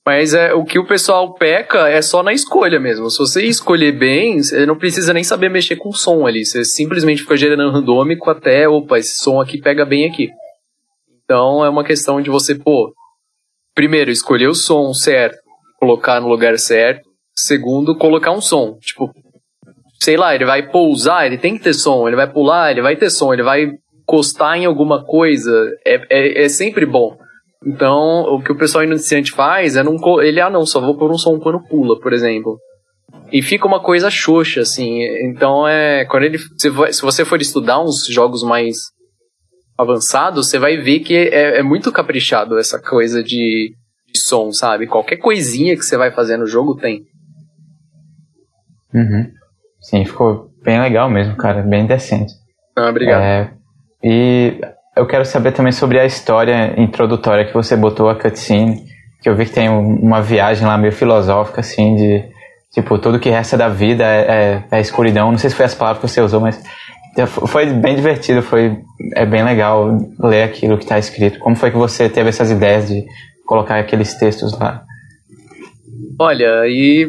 Mas é, o que o pessoal peca é só na escolha mesmo. Se você escolher bem, você não precisa nem saber mexer com o som ali. Você simplesmente fica gerando randômico até, opa, esse som aqui pega bem aqui. Então é uma questão de você, pô, primeiro, escolher o som certo, colocar no lugar certo. Segundo, colocar um som. Tipo, sei lá, ele vai pousar, ele tem que ter som. Ele vai pular, ele vai ter som. Ele vai encostar em alguma coisa. É, é, é sempre bom. Então, o que o pessoal iniciante faz é não. Ele, ah, não, só vou pôr um som quando pula, por exemplo. E fica uma coisa xoxa, assim. Então, é. Quando ele. Se você for estudar uns jogos mais avançados, você vai ver que é, é muito caprichado essa coisa de, de, som, sabe? Qualquer coisinha que você vai fazer no jogo tem. Uhum. Sim, ficou bem legal mesmo, cara. Bem decente. Ah, obrigado. É, e eu quero saber também sobre a história introdutória que você botou a cutscene, que eu vi que tem uma viagem lá meio filosófica, assim, de tipo, tudo que resta da vida é, é, é escuridão. Não sei se foi as palavras que você usou, mas Foi bem divertido, foi é bem legal ler aquilo que está escrito. Como foi que você teve essas ideias de colocar aqueles textos lá? Olha, e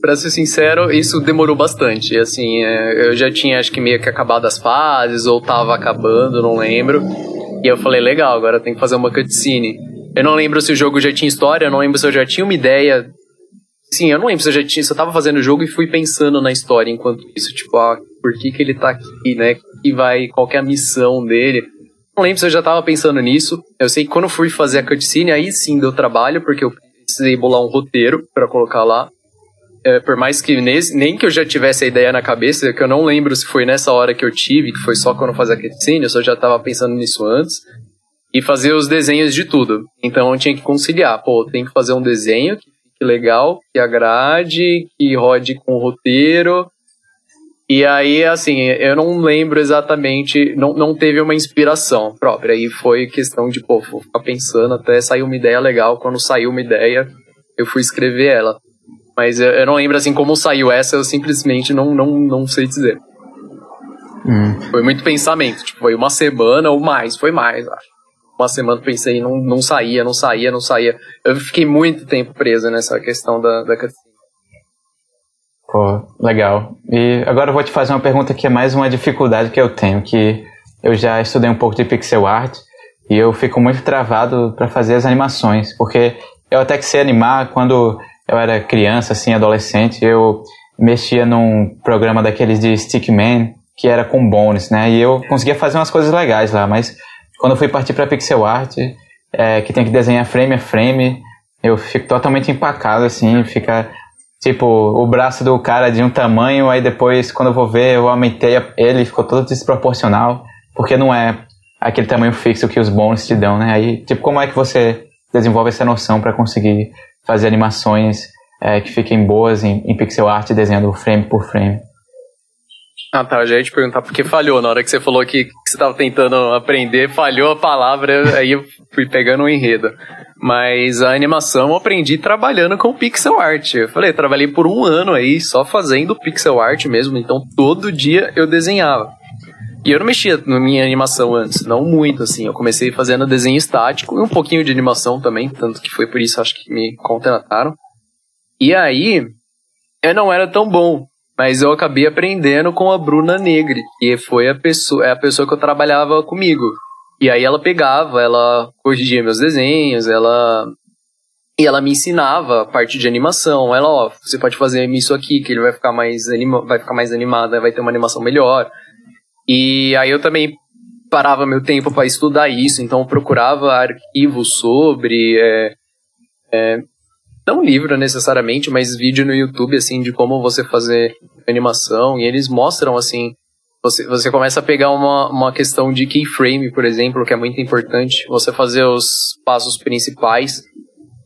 para ser sincero, isso demorou bastante. Assim, é, eu já tinha acho que meio que acabado as fases ou tava acabando, não lembro. E eu falei, legal, agora tem que fazer uma cutscene. Eu não lembro se o jogo já tinha história, eu não lembro se eu já tinha uma ideia. Sim, eu não lembro se eu já tinha, se eu tava fazendo o jogo e fui pensando na história enquanto isso, tipo, ah, por que que ele tá aqui, né? Que vai, qual que é a missão dele? Não lembro se eu já tava pensando nisso. Eu sei que quando fui fazer a cutscene, aí sim deu trabalho, porque eu precisei bolar um roteiro para colocar lá. É, por mais que nesse, nem que eu já tivesse a ideia na cabeça, que eu não lembro se foi nessa hora que eu tive, que foi só quando fazia a cutscene, eu só já tava pensando nisso antes e fazer os desenhos de tudo. Então eu tinha que conciliar. Pô, tem que fazer um desenho que fique legal, que agrade, que rode com o roteiro. E aí, assim, eu não lembro exatamente, não, não teve uma inspiração própria. Aí foi questão de, pô, vou ficar pensando até sair uma ideia legal. Quando saiu uma ideia, eu fui escrever ela. Mas eu, eu não lembro, assim, como saiu essa, eu simplesmente não, não, não sei dizer. Hum. Foi muito pensamento, tipo, foi uma semana ou mais, foi mais, acho uma semana pensei, não, não saía, não saía, não saía. Eu fiquei muito tempo preso nessa questão da, da. Pô, legal. E agora eu vou te fazer uma pergunta que é mais uma dificuldade que eu tenho, que eu já estudei um pouco de pixel art e eu fico muito travado para fazer as animações, porque eu até que sei animar quando eu era criança, assim, adolescente, eu mexia num programa daqueles de Stickman, que era com bones, né? E eu conseguia fazer umas coisas legais lá, mas quando eu fui partir para pixel art, é, que tem que desenhar frame a frame, eu fico totalmente empacado, assim, fica tipo o braço do cara de um tamanho, aí depois, quando eu vou ver, eu aumentei ele, ficou todo desproporcional, porque não é aquele tamanho fixo que os bons te dão, né? Aí, tipo, como é que você desenvolve essa noção para conseguir fazer animações é, que fiquem boas em, em pixel art, desenhando frame por frame? Ah, tá. Eu já ia te perguntar por que falhou. Na hora que você falou que, que você estava tentando aprender, falhou a palavra, aí eu fui pegando um enredo. Mas a animação eu aprendi trabalhando com pixel art. Eu falei, trabalhei por um ano aí só fazendo pixel art mesmo, então todo dia eu desenhava. E eu não mexia na minha animação antes, não muito, assim. Eu comecei fazendo desenho estático e um pouquinho de animação também, tanto que foi por isso acho que me contrataram. E aí, eu não era tão bom. Mas eu acabei aprendendo com a Bruna Negri, que foi a pessoa, é a pessoa que eu trabalhava comigo. E aí ela pegava, ela corrigia meus desenhos, ela e ela me ensinava a parte de animação. Ela, ó, você pode fazer isso aqui, que ele vai ficar mais anima, vai ficar mais animado, vai ter uma animação melhor. E aí eu também parava meu tempo para estudar isso, então eu procurava arquivos sobre é, é, não livro necessariamente, mas vídeo no YouTube, assim, de como você fazer animação, e eles mostram, assim, você, você começa a pegar uma, uma questão de keyframe, por exemplo, que é muito importante, você fazer os passos principais,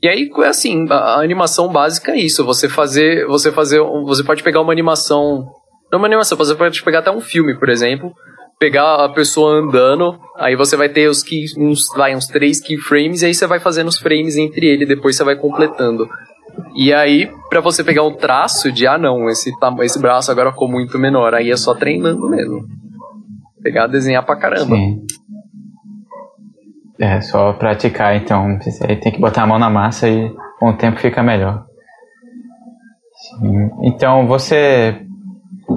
e aí, assim, a, a animação básica é isso, você fazer, você fazer, você pode pegar uma animação, não uma animação, você pode pegar até um filme, por exemplo, pegar a pessoa andando, aí você vai ter os key, uns, vai, uns três keyframes, e aí você vai fazendo os frames entre ele, depois você vai completando. E aí, para você pegar um traço de, ah não, esse, esse braço agora ficou muito menor, aí é só treinando mesmo. Pegar, desenhar pra caramba. Sim. É, só praticar então. Aí tem que botar a mão na massa e com o tempo fica melhor. Sim. Então, você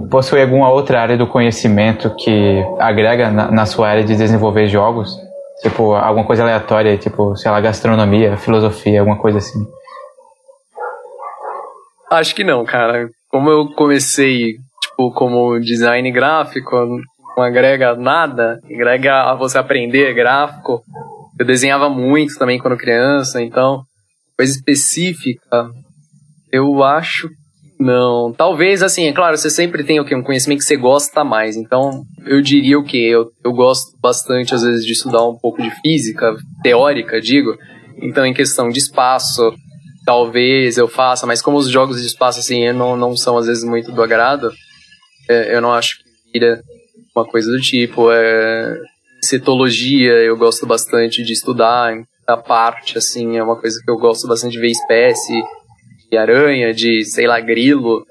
possui alguma outra área do conhecimento que agrega na, na, sua área de desenvolver jogos? Tipo, alguma coisa aleatória, tipo, sei lá, gastronomia, filosofia, alguma coisa assim? Acho que não, cara. Como eu comecei, tipo, como design gráfico, não agrega nada, agrega a você aprender gráfico. Eu desenhava muito também quando criança, então, coisa específica, eu acho não, talvez assim, é claro, você sempre tem o que um conhecimento que você gosta mais. Então, eu diria o que eu, eu gosto bastante às vezes de estudar um pouco de física teórica, digo. Então, em questão de espaço, talvez eu faça, mas como os jogos de espaço assim não, não são às vezes muito do agrado, é, eu não acho que vira uma coisa do tipo. É, cetologia, eu gosto bastante de estudar a parte assim, é uma coisa que eu gosto bastante de ver espécie de aranha, de, sei lá, grilo.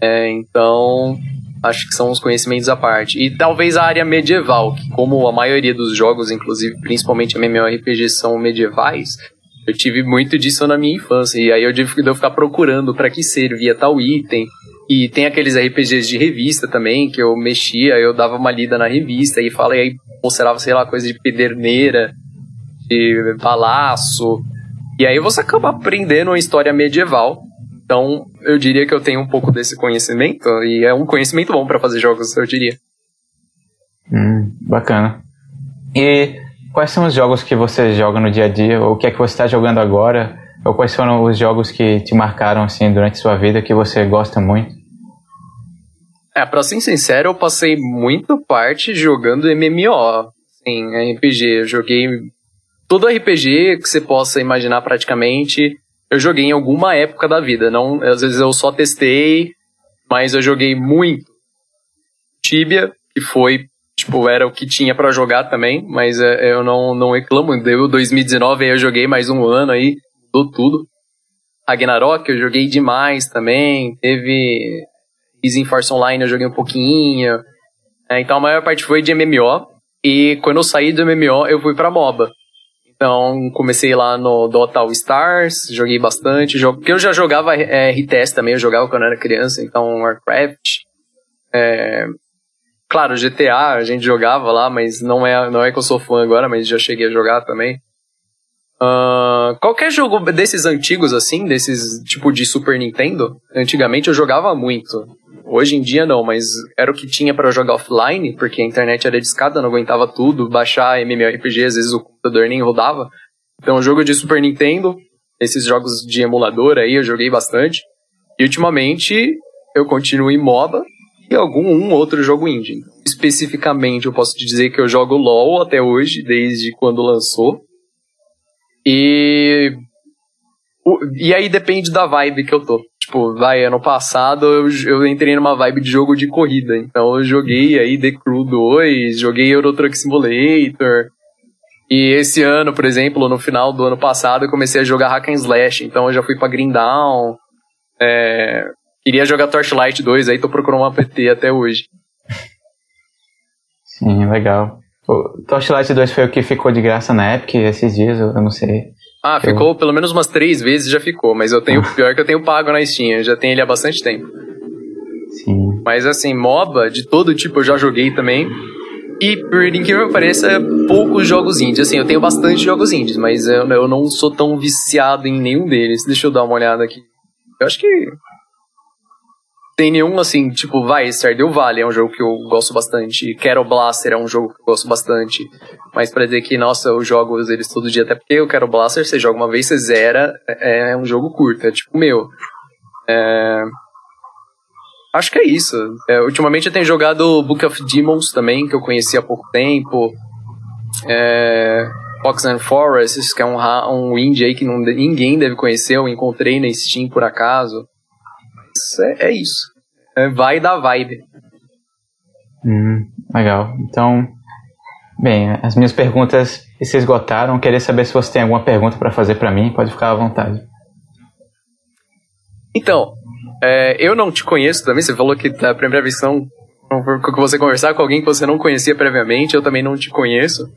É, então, acho que são os conhecimentos à parte. E talvez a área medieval, que como a maioria dos jogos, inclusive principalmente MMORPG, são medievais, eu tive muito disso na minha infância. E aí eu tive que ficar procurando para que servia tal item. E tem aqueles RPGs de revista também, que eu mexia, eu dava uma lida na revista e falei aí mostrava, sei lá, coisa de pederneira, de balaço. E aí você acaba aprendendo uma história medieval então, eu diria que eu tenho um pouco desse conhecimento, e é um conhecimento bom para fazer jogos, eu diria. Hum, bacana. E quais são os jogos que você joga no dia a dia? Ou o que é que você está jogando agora? Ou quais foram os jogos que te marcaram assim durante sua vida que você gosta muito? É, pra ser sincero, eu passei muita parte jogando MMO. Sim, RPG. Eu joguei todo RPG que você possa imaginar praticamente eu joguei em alguma época da vida. Não, às vezes eu só testei, mas eu joguei muito. Tibia, que foi, tipo, era o que tinha para jogar também, mas é, eu não, não reclamo. Deu 2019, aí eu joguei mais um ano aí, mudou tudo. Ragnarok eu joguei demais também. Teve Easy Force Online eu joguei um pouquinho. É, então a maior parte foi de MMO. E quando eu saí do MMO, eu fui pra MOBA. Então, comecei lá no Dota All Stars, joguei bastante, porque eu já jogava é, RTS também, eu jogava quando era criança, então Warcraft. É, claro, GTA a gente jogava lá, mas não é, não é que eu sou fã agora, mas já cheguei a jogar também. Uh, qualquer jogo desses antigos, assim, desses tipo de Super Nintendo, antigamente eu jogava muito. Hoje em dia não, mas era o que tinha para jogar offline, porque a internet era discada, não aguentava tudo, baixar MMORPG, às vezes o computador nem rodava. Então, jogo de Super Nintendo, esses jogos de emulador aí, eu joguei bastante. E ultimamente, eu continuo em MOBA e algum um outro jogo indie. Especificamente, eu posso te dizer que eu jogo LoL até hoje, desde quando lançou. E. E aí depende da vibe que eu tô. Tipo, vai, ano passado eu, eu entrei numa vibe de jogo de corrida. Então eu joguei aí The Crew 2, joguei Euro Truck Simulator. E esse ano, por exemplo, no final do ano passado, eu comecei a jogar Hack and Slash. Então eu já fui pra Green Down. É, queria jogar Torchlight 2, aí tô procurando um apt até hoje. Sim, legal. O Torchlight 2 foi o que ficou de graça na Epic esses dias, eu não sei. Ah, eu... ficou pelo menos umas três vezes já ficou, mas eu tenho, pior que eu tenho pago na Steam, eu já tenho ele há bastante tempo. Sim. Mas assim, MOBA de todo tipo eu já joguei também. E por incrível que pareça, poucos jogos indies. Assim, eu tenho bastante jogos indies, mas eu, eu não sou tão viciado em nenhum deles. Deixa eu dar uma olhada aqui. Eu acho que tem nenhum, assim, tipo, vai, Stardew Valley é um jogo que eu gosto bastante. Quero Blaster é um jogo que eu gosto bastante. Mas pra dizer que, nossa, eu jogo eles todo dia, até porque eu quero Blaster, você joga uma vez, você zera, é, é um jogo curto, é tipo meu. É... Acho que é isso. É, ultimamente eu tenho jogado Book of Demons também, que eu conheci há pouco tempo. É... Fox and Forest, que é um, um indie aí que não, ninguém deve conhecer, eu encontrei na Steam por acaso. É, é isso. É, vai da vibe. Hum, legal. Então, bem, as minhas perguntas se esgotaram. Queria saber se você tem alguma pergunta para fazer para mim. Pode ficar à vontade. Então, é, eu não te conheço também. Você falou que a primeira versão que você conversar com alguém que você não conhecia previamente. Eu também não te conheço.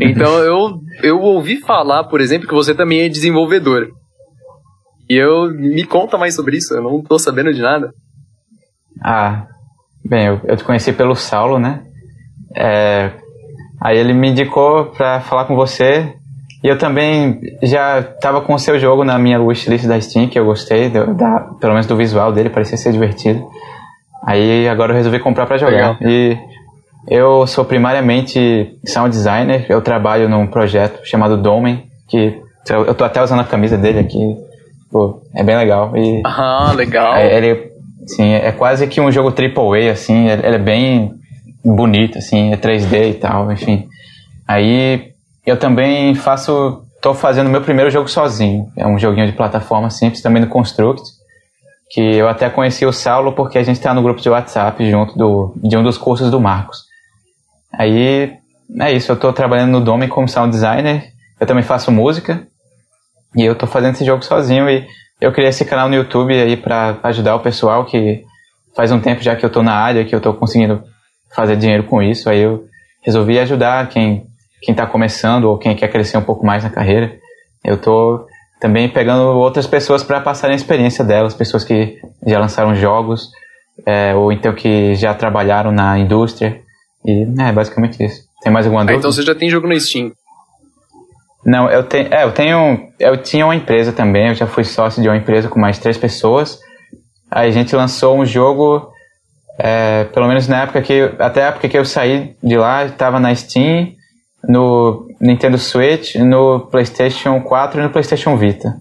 Então eu, eu ouvi falar, por exemplo, que você também é desenvolvedor. E eu me conta mais sobre isso, eu não tô sabendo de nada. Ah, bem, eu, eu te conheci pelo Saulo, né? É, aí ele me indicou para falar com você. E eu também já tava com o seu jogo na minha wishlist da Steam, que eu gostei, do, da, pelo menos do visual dele, parecia ser divertido. Aí agora eu resolvi comprar para jogar. Legal. E eu sou primariamente sound designer, eu trabalho num projeto chamado Domain, que eu tô até usando a camisa dele aqui, Pô, é bem legal. E ah, legal. Ele, sim, é quase que um jogo AAA, assim, ele, é bem bonito, assim, é 3D e tal, enfim. Aí eu também faço, tô fazendo meu primeiro jogo sozinho. É um joguinho de plataforma simples, também no Construct, que eu até conheci o Saulo porque a gente está no grupo de WhatsApp junto do, de um dos cursos do Marcos. Aí é isso, eu estou trabalhando no Dome como sound designer, eu também faço música, e eu tô fazendo esse jogo sozinho e eu criei esse canal no YouTube aí para ajudar o pessoal que faz um tempo já que eu tô na área, que eu tô conseguindo fazer dinheiro com isso, aí eu resolvi ajudar quem quem está começando ou quem quer crescer um pouco mais na carreira. Eu tô também pegando outras pessoas para passarem a experiência delas, pessoas que já lançaram jogos é, ou então que já trabalharam na indústria. E é basicamente isso. Tem mais alguma ah, dúvida? então você já tem jogo no Steam? Não, eu tenho, é, eu tenho, eu tinha uma empresa também, eu já fui sócio de uma empresa com mais três pessoas. Aí a gente lançou um jogo, é, pelo menos na época que, até a época que eu saí de lá, estava na Steam, no Nintendo Switch, no PlayStation 4 e no PlayStation Vita.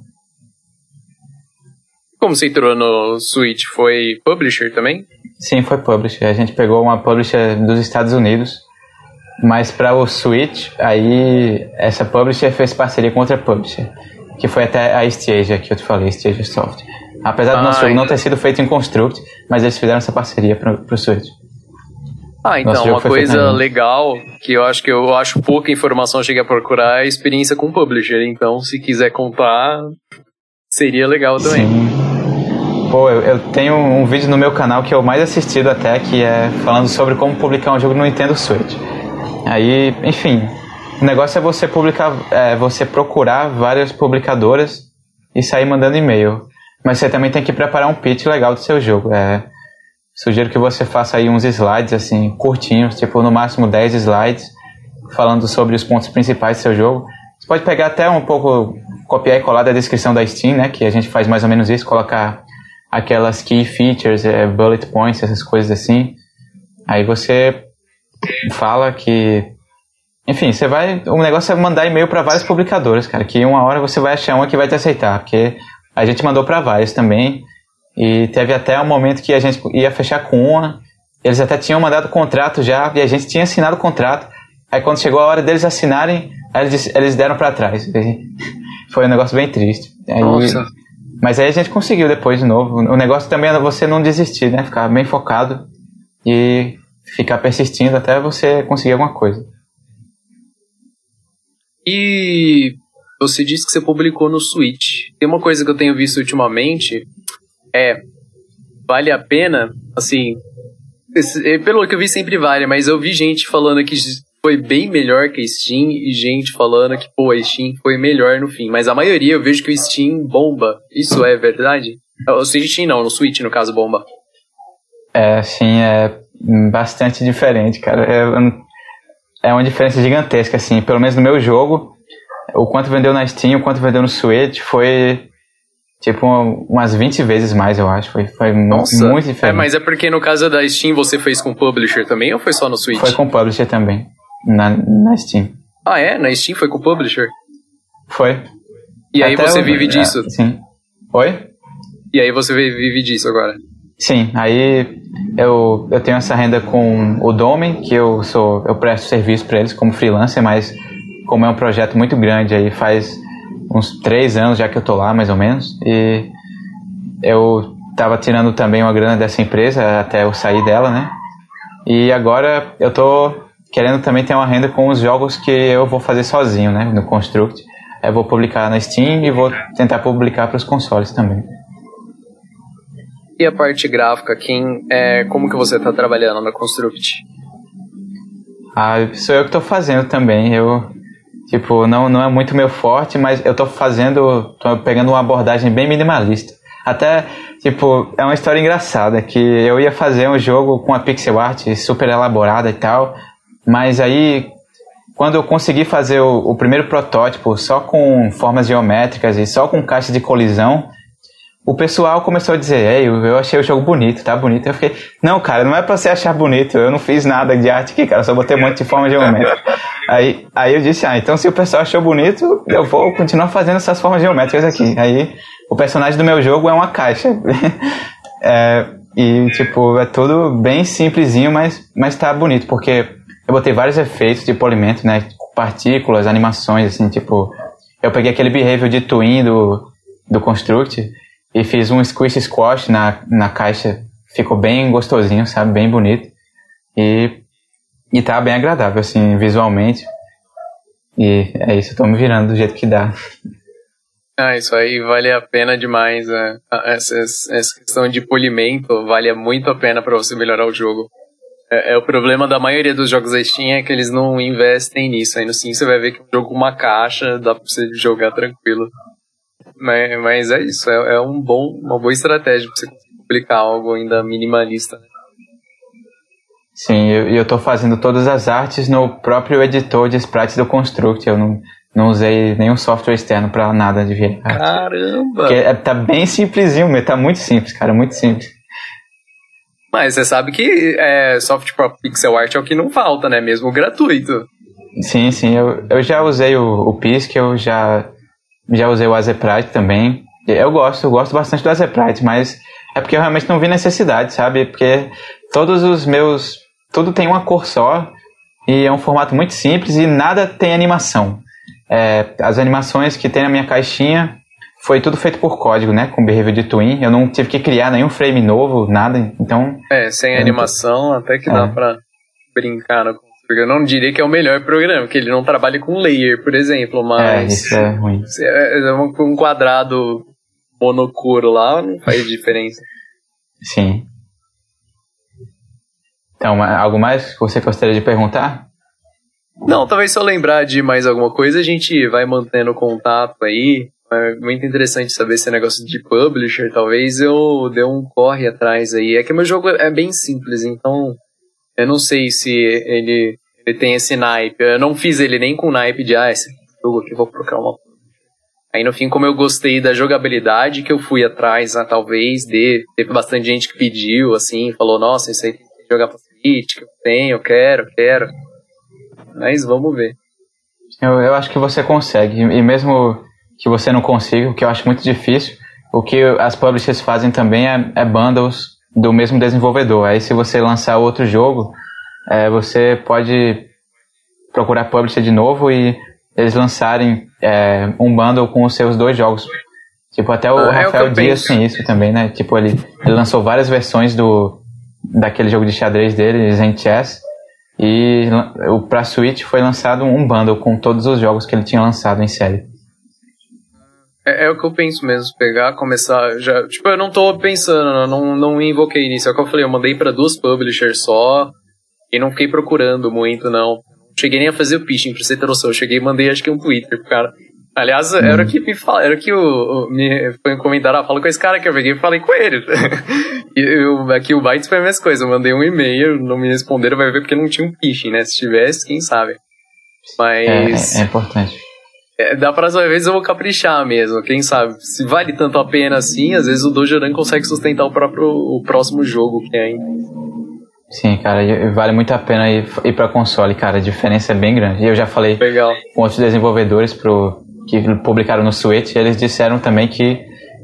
Como você entrou no Switch? Foi publisher também? Sim, foi publisher. A gente pegou uma publisher dos Estados Unidos, mas para o Switch, aí essa publisher fez parceria com outra publisher, que foi até a Stadia, que eu te falei, Stadia Soft. Apesar do ah, nosso jogo não ter sido feito em Construct, mas eles fizeram essa parceria para o Switch. Ah, então, uma coisa legal que eu acho que eu acho pouca informação cheguei a procurar é a experiência com o publisher. Então, se quiser contar, seria legal também. Sim. Pô, eu, eu, tenho um vídeo no meu canal que é o mais assistido até, que é falando sobre como publicar um jogo no Nintendo Switch. Aí, enfim, o negócio é você publicar, é, você procurar várias publicadoras e sair mandando e-mail. Mas você também tem que preparar um pitch legal do seu jogo. É, Sugiro que você faça aí uns slides assim curtinhos, tipo no máximo 10 slides, falando sobre os pontos principais do seu jogo. Você pode pegar até um pouco, copiar e colar da descrição da Steam, né? Que a gente faz mais ou menos isso, colocar aquelas key features, é, bullet points, essas coisas assim. Aí você fala que enfim, você vai. O negócio é mandar e-mail para várias publicadoras, cara. Que uma hora você vai achar uma que vai te aceitar. Porque a gente mandou para várias também. E teve até um momento que a gente ia fechar com uma, eles até tinham mandado o contrato já, e a gente tinha assinado o contrato. Aí quando chegou a hora deles assinarem, eles, eles deram para trás. Foi um negócio bem triste. Aí, Nossa. Mas aí a gente conseguiu depois de novo. O negócio também é você não desistir, né? Ficar bem focado e ficar persistindo até você conseguir alguma coisa. E você disse que você publicou no Switch. Tem uma coisa que eu tenho visto ultimamente é, vale a pena, assim, é, pelo que eu vi sempre vale, mas eu vi gente falando que foi bem melhor que a Steam e gente falando que, pô, a Steam foi melhor no fim. Mas a maioria eu vejo que o Steam bomba. Isso é verdade? O Steam não, no Switch no caso bomba. É, sim, é bastante diferente, cara. É, é uma diferença gigantesca, assim. Pelo menos no meu jogo, o quanto vendeu na Steam, o quanto vendeu no Switch foi Tipo, umas 20 vezes mais, eu acho. Foi, foi Nossa. muito é, diferente. É, mas é porque no caso da Steam você fez com Publisher também ou foi só no Switch? Foi com Publisher também. Na, na Steam. Ah, é? Na Steam foi com Publisher? Foi. E aí Até você vive disso? É, sim. Oi? E aí você vive disso agora? Sim, aí eu, eu tenho essa renda com o Dome, que eu sou eu presto serviço para eles como freelancer, mas como é um projeto muito grande aí faz uns três anos já que eu tô lá, mais ou menos. E eu tava tirando também uma grana dessa empresa até eu sair dela, né? E agora eu tô querendo também ter uma renda com os jogos que eu vou fazer sozinho, né? No Construct. Eu vou publicar na Steam e vou tentar publicar para os consoles também. E a parte gráfica, quem, é, como que você está trabalhando na Construct? Ah, sou eu que estou fazendo também. Eu Tipo, não, não é muito meu forte, mas eu tô fazendo, tô pegando uma abordagem bem minimalista. Até, tipo, é uma história engraçada, que eu ia fazer um jogo com a pixel art super elaborada e tal, mas aí, quando eu consegui fazer o, o primeiro protótipo só com formas geométricas e só com caixa de colisão, o pessoal começou a dizer, Ei, eu achei o jogo bonito, tá bonito. Eu fiquei, não, cara, não é pra você achar bonito, eu não fiz nada de arte aqui, cara, só botei um monte de forma geométrica. aí, aí eu disse, ah, então se o pessoal achou bonito, eu vou continuar fazendo essas formas geométricas aqui. Aí o personagem do meu jogo é uma caixa. é, e, tipo, é tudo bem simplesinho, mas, mas tá bonito, porque eu botei vários efeitos de polimento, né, partículas, animações, assim, tipo, eu peguei aquele behavior de twin do, do Construct, e fiz um squish squash na, na caixa. Ficou bem gostosinho, sabe? Bem bonito. E, e tá bem agradável, assim, visualmente. E é isso, eu tô me virando do jeito que dá. Ah, isso aí vale a pena demais. Né? Essa, essa questão de polimento vale muito a pena para você melhorar o jogo. É, é, o problema da maioria dos jogos da Steam é que eles não investem nisso. Aí no Steam você vai ver que um jogo uma caixa, dá pra você jogar tranquilo. Mas, mas é isso, é, é, um bom, uma boa estratégia pra você publicar algo ainda minimalista. Né? Sim, e eu, eu tô fazendo todas as artes no próprio editor de sprites do Construct. Eu não, não usei nenhum software externo para nada de ver. Caramba! Porque é, tá bem simplesinho, tá muito simples, cara, muito simples. Mas você sabe que é, software para pixel art é o que não falta, né? Mesmo gratuito. Sim, sim. Eu, eu já usei o, o Pisk, eu já, já usei o Azeprite também. Eu gosto, eu gosto bastante do Azeprite, mas é porque eu realmente não vi necessidade, sabe? Porque todos os meus tudo tem uma cor só e é um formato muito simples e nada tem animação. É, as animações que tem na minha caixinha foi tudo feito por código, né? Com Behavior de Twin. Eu não tive que criar nenhum frame novo, nada. Então. É, sem animação, até que dá é. pra brincar no eu não diria que é o melhor programa, que ele não trabalha com layer, por exemplo, mas. É, isso é ruim. É, é um quadrado monocuro lá não faz diferença. Sim. Então, algo mais que você gostaria de perguntar? Não, talvez se eu lembrar de mais alguma coisa, a gente vai mantendo contato aí. É muito interessante saber esse negócio de publisher. Talvez eu dê um corre atrás aí. É que meu jogo é bem simples, então eu não sei se ele, ele tem esse naipe. Eu não fiz ele nem com naipe de, ah, esse jogo aqui vou procurar uma. Aí no fim, como eu gostei da jogabilidade que eu fui atrás, ah, talvez, de, teve bastante gente que pediu, assim, falou, nossa, isso aí tem que jogar pra Switch, que eu tenho, eu quero, quero. Mas vamos ver. Eu, eu acho que você consegue. E mesmo que você não consiga, o que eu acho muito difícil, o que as publishers fazem também é, é bundles do mesmo desenvolvedor. Aí se você lançar outro jogo, é, você pode procurar publisher de novo e eles lançarem é, um bundle com os seus dois jogos. Tipo, até o ah, Rafael é o Dias tem isso também, né? Tipo, ele, ele lançou várias versões do, daquele jogo de xadrez dele, Zen Chess, e o pra Switch foi lançado um bundle com todos os jogos que ele tinha lançado em série. É, é, o que eu penso mesmo, pegar, começar. Já, tipo, eu não tô pensando, não, não invoquei nisso. É o que eu falei, eu mandei para duas publishers só e não fiquei procurando muito, não. Cheguei nem a fazer o pitching, pra você ter noção. Eu cheguei e mandei acho que um Twitter pro cara. Aliás, uhum. era o que me fala, era que o, o me foi comentário, ah, fala com esse cara que eu peguei e falei com ele. e eu, aqui o Bytes foi a mesma coisa, eu mandei um e-mail, não me responderam, vai ver porque não tinha um phishing, né? Se tivesse, quem sabe. Mas. É, é, é importante. É, da próxima vez eu vou caprichar mesmo, quem sabe. Se vale tanto a pena assim, às vezes o Dojoran consegue sustentar o próprio o próximo jogo que é Sim, cara, vale muito a pena ir, ir para console, cara. A diferença é bem grande. E eu já falei Legal. com outros desenvolvedores pro, que publicaram no Switch, eles disseram também que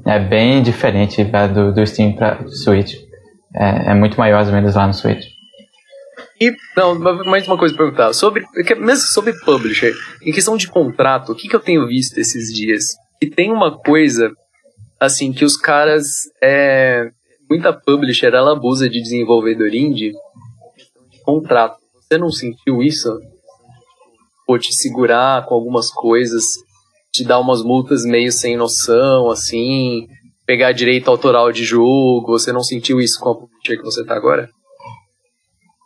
é bem diferente do, do Steam para Switch. É, é, muito maior as vendas lá no Switch. E, não, mais uma coisa para perguntar. Sobre, mesmo sobre publisher, em questão de contrato, o que, que eu tenho visto esses dias? Que tem uma coisa, assim, que os caras. É, muita publisher ela abusa de desenvolvedor indie de contrato. Você não sentiu isso? Ou te segurar com algumas coisas te dar umas multas meio sem noção, assim, pegar direito autoral de jogo. Você não sentiu isso com a publisher que você tá agora?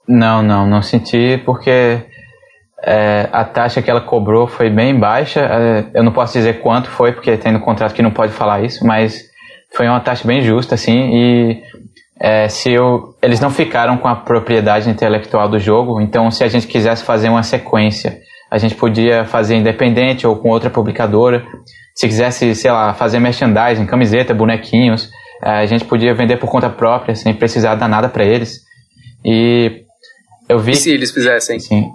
Não, não, não senti porque é, a taxa que ela cobrou foi bem baixa. É, eu não posso dizer quanto foi, porque tem no contrato que não pode falar isso, mas foi uma taxa bem justa, assim, e é, se eu, eles não ficaram com a propriedade intelectual do jogo, então se a gente quisesse fazer uma sequência a gente podia fazer independente ou com outra publicadora. Se quisesse, sei lá, fazer merchandising, camiseta, bonequinhos, eh, a gente podia vender por conta própria, sem precisar dar nada para eles. E eu vi. E se eles fizessem? Sim.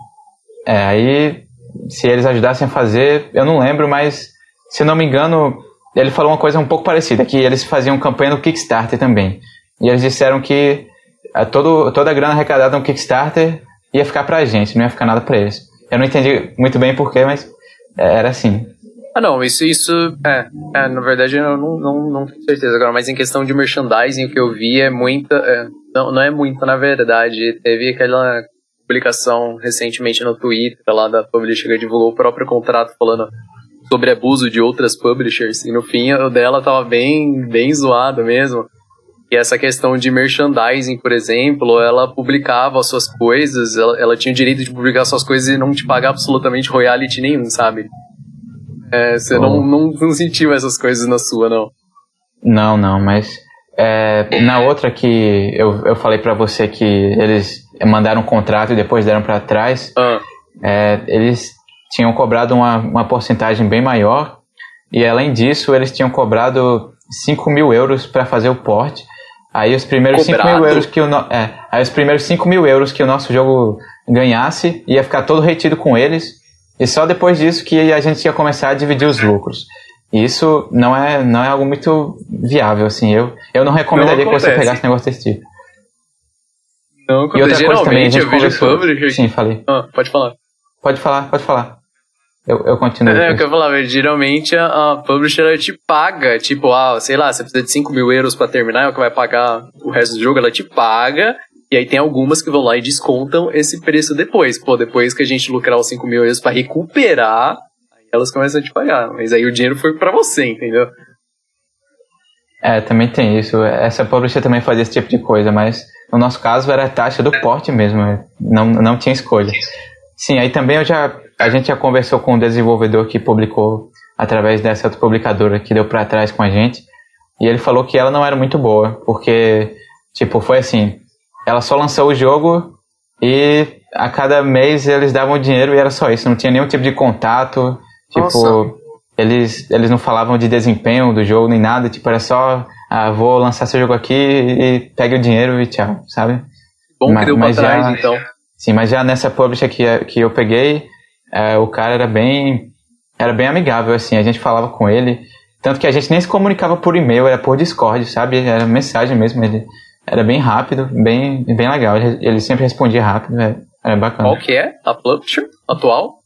É, aí, se eles ajudassem a fazer, eu não lembro, mas se não me engano, ele falou uma coisa um pouco parecida, que eles faziam campanha no Kickstarter também. E eles disseram que a eh, todo, toda a grana arrecadada no Kickstarter ia ficar pra gente, não ia ficar nada pra eles. Eu não entendi muito bem porquê, mas era assim. Ah, não, isso, isso é, é na verdade eu não, não, não tenho certeza agora, mas em questão de merchandising, o que eu vi é muita, é, não, não é muito na verdade. Teve aquela publicação recentemente no Twitter lá da Publisher que divulgou o próprio contrato falando sobre abuso de outras publishers. E no fim, o dela tava bem, bem zoado mesmo. E essa questão de merchandising, por exemplo, ela publicava as suas coisas, ela, ela tinha o direito de publicar suas coisas e não te pagar absolutamente royalty nenhum, sabe? É, você oh. não, não, não sentiu essas coisas na sua, não? Não, não, mas é, na outra que eu, eu falei para você que eles mandaram um contrato e depois deram para trás, ah. é, eles tinham cobrado uma, uma porcentagem bem maior e além disso eles tinham cobrado 5 mil euros para fazer o porte. Aí os primeiros 5 mil euros que o no, é, aí os primeiros 5 mil euros que o nosso jogo ganhasse ia ficar todo retido com eles e só depois disso que a gente ia começar a dividir os lucros. E isso não é, não é algo muito viável, assim. Eu, eu não recomendaria não que você pegasse um negócio desse tipo. Não, e outra coisa também, a gente conversou... Sim, falei. Ah, pode falar. Pode falar, pode falar. Eu, eu continuo. É, o que eu falava, geralmente a, a publisher te paga, tipo, ah, sei lá, você precisa de 5 mil euros pra terminar, é o que vai pagar o resto do jogo, ela te paga, e aí tem algumas que vão lá e descontam esse preço depois. Pô, depois que a gente lucrar os 5 mil euros pra recuperar elas começam a te pagar. Mas aí o dinheiro foi para você, entendeu? É, também tem isso. Essa publisher também fazia esse tipo de coisa, mas no nosso caso era a taxa do porte mesmo. Não, não tinha escolha. Sim, aí também eu já, a gente já conversou com um desenvolvedor que publicou através dessa outra publicadora que deu para trás com a gente. E ele falou que ela não era muito boa, porque, tipo, foi assim: ela só lançou o jogo e a cada mês eles davam dinheiro e era só isso, não tinha nenhum tipo de contato, Tipo, eles, eles não falavam de desempenho do jogo nem nada, tipo, era só, ah, vou lançar seu jogo aqui e pegue o dinheiro e tchau, sabe? Bom mas, que deu mas trás, já, então. Sim, mas já nessa publisher que, que eu peguei, é, o cara era bem, era bem amigável, assim, a gente falava com ele, tanto que a gente nem se comunicava por e-mail, era por Discord, sabe? Era mensagem mesmo, ele era bem rápido, bem, bem legal, ele, ele sempre respondia rápido, era, era bacana. Qual que é a publisher atual?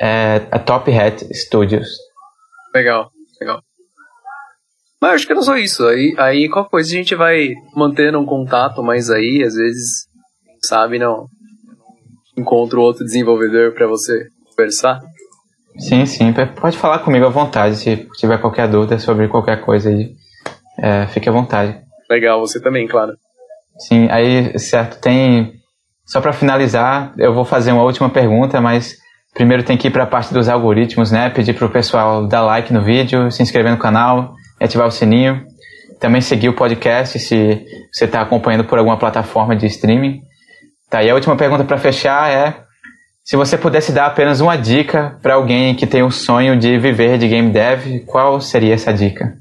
É a Top Hat Studios. Legal, legal. Mas acho que não só isso. Aí, aí qualquer coisa a gente vai mantendo um contato, mas aí, às vezes, sabe, não. Encontro outro desenvolvedor para você conversar. Sim, sim. Pode falar comigo à vontade. Se tiver qualquer dúvida sobre qualquer coisa aí, é, fique à vontade. Legal, você também, claro. Sim, aí, certo, tem. Só para finalizar, eu vou fazer uma última pergunta, mas Primeiro tem que ir para a parte dos algoritmos, né? Pedir para o pessoal dar like no vídeo, se inscrever no canal, ativar o sininho. Também seguir o podcast se você está acompanhando por alguma plataforma de streaming. Tá, e a última pergunta para fechar é: se você pudesse dar apenas uma dica para alguém que tem o sonho de viver de game dev, qual seria essa dica?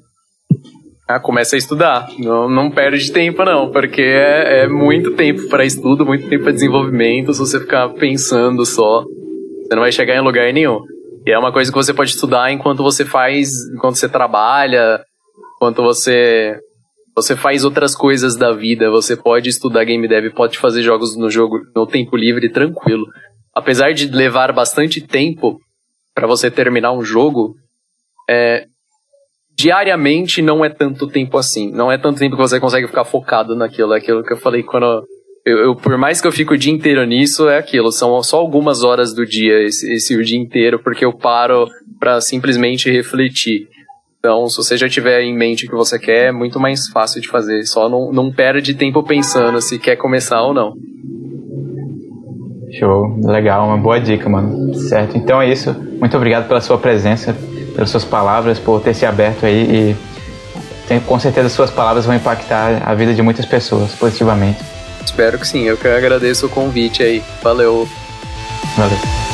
Ah, começa a estudar. Não, não perde tempo, não, porque é, é muito tempo para estudo, muito tempo para desenvolvimento. Se você ficar pensando só, você não vai chegar em lugar nenhum. E é uma coisa que você pode estudar enquanto você faz, enquanto você trabalha, enquanto você você faz outras coisas da vida. Você pode estudar game dev, pode fazer jogos no jogo no tempo livre tranquilo. Apesar de levar bastante tempo para você terminar um jogo, é, diariamente não é tanto tempo assim. Não é tanto tempo que você consegue ficar focado naquilo. É aquilo que eu falei quando eu, eu, por mais que eu fico o dia inteiro nisso, é aquilo. São só algumas horas do dia, esse, esse o dia inteiro, porque eu paro para simplesmente refletir. Então, se você já tiver em mente o que você quer, é muito mais fácil de fazer. Só não, não perde tempo pensando se quer começar ou não. Show, legal, uma boa dica, mano. Certo, então é isso. Muito obrigado pela sua presença, pelas suas palavras, por ter se aberto aí e com certeza suas palavras vão impactar a vida de muitas pessoas positivamente. Espero que sim. Eu que agradeço o convite aí. Valeu. Valeu.